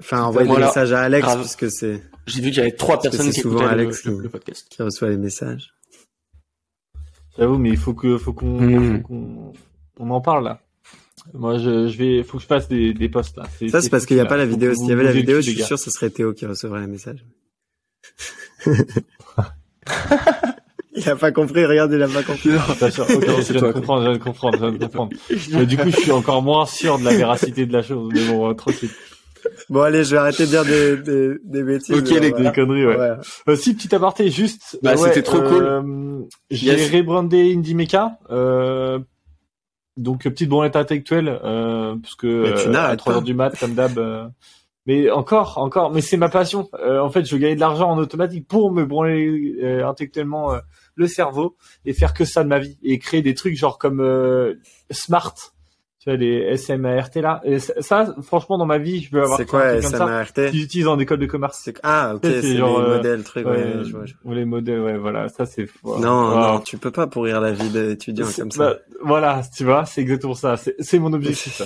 Enfin, envoyer Voilà. des messages à Alex, Grave. puisque c'est J'ai vu qu'il y avait trois Parce personnes qui souvent le- Alex le, le podcast. qui reçoit les messages. J'avoue, mais il faut que, faut qu'on, faut qu'on, on en parle là. Moi, je, je vais, faut que je fasse des, des posts là. Ça, c'est parce qu'il n'y a pas la vidéo. S'il y avait la vidéo, je suis sûr que ce serait Théo qui recevrait les messages. il a pas compris, regarde, il a pas compris. D'accord, ok, je C'est viens toi, de comprendre, je viens de comprendre, je viens de comprendre. Mais du coup, je suis encore moins sûr de la véracité de la chose. Mais bon, euh, tranquille. Bon, allez, je vais arrêter de dire des, des, des bêtises. Ok, les voilà. Des conneries, ouais. Ouais. Euh, si, petit aparté, juste. Bah, euh, ouais, c'était trop euh, J'ai Yes. rebrandé Indie Mecha. Euh, donc, petite branlette intellectuelle, euh, parce que Mais tu euh, à n'arrêtes 3 pas. heures du mat, comme d'hab. euh, mais encore, encore, mais c'est ma passion. Euh, en fait, je veux gagner de l'argent en automatique pour me branler euh, intellectuellement euh, le cerveau et faire que ça de ma vie et créer des trucs genre comme euh, Smart. Tu vois, les SMART là. Et ça, franchement, dans ma vie, je veux avoir C'est quoi, truc comme ça SMART? qu'ils utilisent en école de commerce. Ah, ok, c'est les euh, modèles, trucs, ouais, Ouais, je vois, je vois. ou les modèles, ouais, voilà, ça c'est fou. Non, non, tu peux pas pourrir la vie d'étudiant comme ça. bah, voilà, tu vois, c'est exactement ça. C'est mon objectif. ça.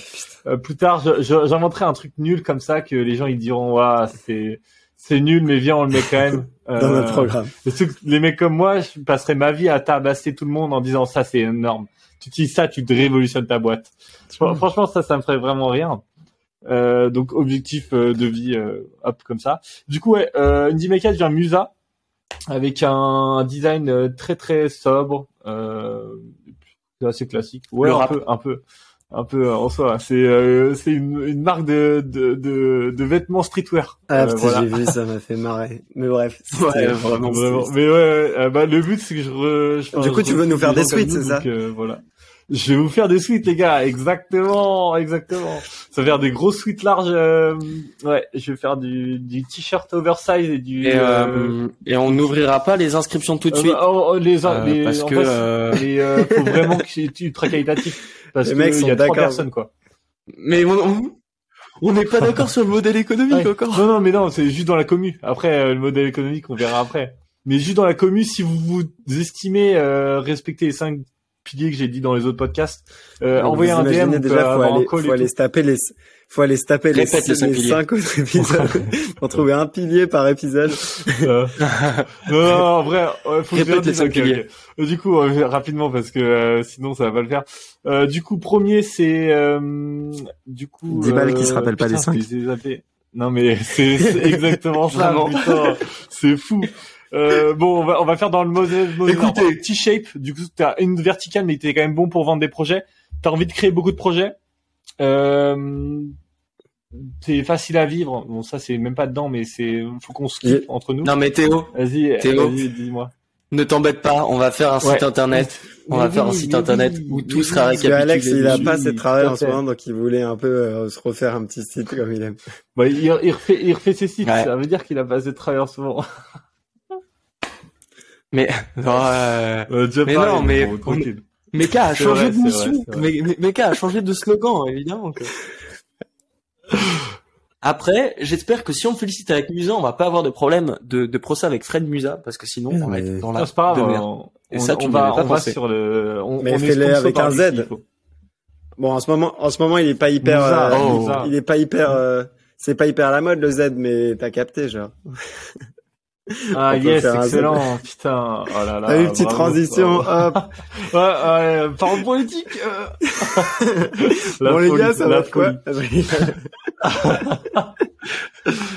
Euh, plus tard, j'inventerai un truc nul comme ça que les gens ils diront, waouh, c'est c'est nul, mais viens, on le met quand même. Dans Euh, notre programme. les, trucs- les mecs comme moi, je passerai ma vie à tabasser tout le monde en disant ça c'est énorme. Tu utilises ça, tu te révolutionnes ta boîte. Fr- Franchement, ça, ça me ferait vraiment rien. Euh, donc objectif euh, de vie, euh, hop comme ça. Du coup, ouais, euh, Indie Maker devient Musa avec un design très très sobre, assez classique. Ouais, Le un rap. peu, un peu, un peu euh, en soi. C'est euh, c'est une, une marque de, de de de vêtements streetwear. Ah, Euh, putain, voilà. j'ai vu, ça m'a fait marrer. Mais bref. Ouais, vraiment. Vraiment. Mais ouais, euh, bah, le but c'est que je, re, je Du je coup, tu veux nous faire des suites, c'est ça? donc, euh, Voilà. Je vais vous faire des suites, les gars. Exactement, exactement. Ça va faire des grosses suites larges. euh, ouais, je vais faire du, du t-shirt oversize et du. Et, euh, euh, et on n'ouvrira pas les inscriptions tout de euh, suite. oh, oh, les, euh, les, parce en que euh, les, euh, faut vraiment que c'est ultra qualitatif. Parce Les que mecs il sont y a trois personnes, quoi. mais on- on on n'est pas d'accord sur le modèle économique Ouais. encore. Non, non, mais non, c'est juste dans la commu. Après, euh, le modèle économique, on verra après. Mais juste dans la commu, si vous vous estimez euh, respecter les cinq piliers que j'ai dit dans les autres podcasts, euh, envoyez un DM, déjà, faut aller, faut aller se taper les, faut aller se taper les, Répète les cinq les cinq autres épisodes pour trouver un pilier par épisode. Euh, non, non, en vrai, faut Répète les cinq piliers. Euh, Du coup, euh, rapidement parce que euh, sinon ça va pas le faire. Euh, du coup, premier c'est euh, du coup. Dix balles qui se rappellent pas putain, des cinq. Non mais c'est exactement ça, c'est fou. Euh, bon, on va on va faire dans le modèle. Écoutez. J'ai- entre nous. Non mais Théo, Vas-y, Théo. vas-y, dis-moi. ne t'embête pas, on va faire un site Ouais. internet. On va Mais faire un site mais internet oui, où mais tout oui. sera que Alex, il a pas assez de travail tout à en ce moment, donc il voulait un peu euh, se refaire un petit site comme il aime. Bah, il, il refait, il refait ses sites. Ouais. Ça veut dire qu'il a pas assez de travail en ce moment. Mais non, euh, déjà Mais pareil, non, mais bon, on-. Meka a changé vrai, de mission. Meka a changé de slogan, évidemment. que- Après, j'espère que si on félicite avec Musa, on va pas avoir de problème de, de procès avec Fred Musa, parce que sinon, Mais on va être dans la c'est pas de grave. merde. On, Et on- ça, tu on va, pas on va sur le. On, Mais on fais-le avec un Z. Bon, en ce moment, en ce moment, il est pas hyper, Musa, euh, oh. Il est pas hyper, euh, c'est pas hyper à la mode le Z, mais t'as capté, genre. Ah On yes, excellent, putain. Oh là là. T'as vu, petite transition, hop. Ouais, ouais, parole politique. euh. La bon, les folie, gars, ça la va quoi? folie.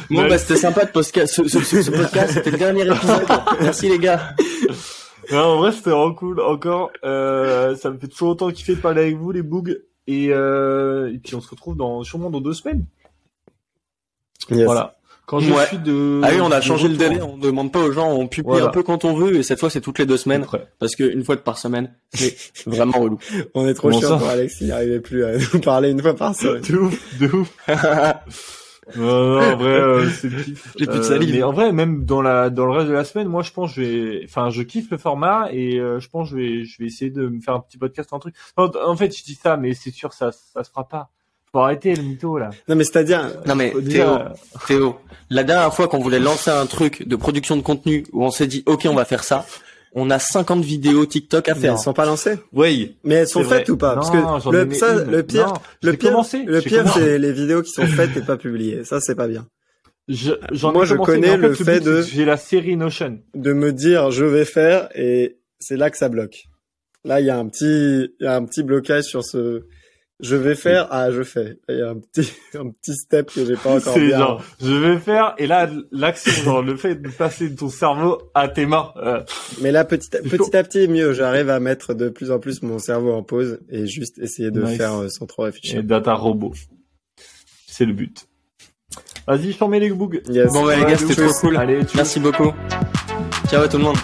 Bon, Ouais. bah, c'était sympa de podcast, ce, ce- ce- ce podcast, c'était le dernier épisode. Merci les gars. Ouais, en vrai, c'était vraiment cool. Encore, euh, ça me fait toujours autant kiffer de parler avec vous, les bougs. Et, euh, et puis on se retrouve dans sûrement dans deux semaines. Yes. Voilà. Quand je Ouais. suis de. Ah oui, on a changé le délai, on demande pas aux gens, on publie Voilà. un peu quand on veut, et cette fois c'est toutes les deux semaines, Après. parce que une fois de par semaine, c'est vraiment relou. On est trop Comment chiant pour Alex, il arrivait plus à nous parler une fois par semaine. De ouf, de ouf. Non, non, en vrai, euh, c'est. J'ai plus de Euh, salive. mais en vrai, même dans la dans le reste de la semaine, moi, je pense que je vais, enfin, je kiffe le format et euh, je pense que je vais je vais essayer de me faire un petit podcast, un truc. Non, en fait, je dis ça, mais c'est sûr, ça ça se fera pas. Faut arrêter le mytho là. Non, mais c'est-à-dire, Non mais Théo, Théo, la dernière fois qu'on voulait lancer un truc de production de contenu où on s'est dit ok on va faire ça, on a 50 vidéos TikTok à Mais faire. elles sont pas lancées. Oui. Mais elles sont vrai. faites ou pas? Parce Non, que j'en ai le, ça, le pire, Non, le pire, commencé, le pire, c'est les vidéos qui sont faites et pas publiées. Ça, c'est pas bien. Je, Moi, ai je connais le fait, de- que J'ai la série Notion. De me dire, je vais faire, et c'est là que ça bloque. Là, il y a un petit, il y a un petit blocage sur ce, je vais faire, ah, je fais. Il y a un petit, un petit step que j'ai pas encore C'est bien. genre, je vais faire, et là, l'action, genre, le fait de passer de ton cerveau à tes mains. euh, Mais là, petit, petit à petit, mieux. J'arrive à mettre de plus en plus mon cerveau en pause et juste essayer de Nice. faire euh, sans trop réfléchir. et data robot. C'est le but. Vas-y, je t'en mets les bougs. Yes. Bon, bah, les gars, c'était trop cool. Allez, tu Merci beaucoup. Ciao à tout le monde.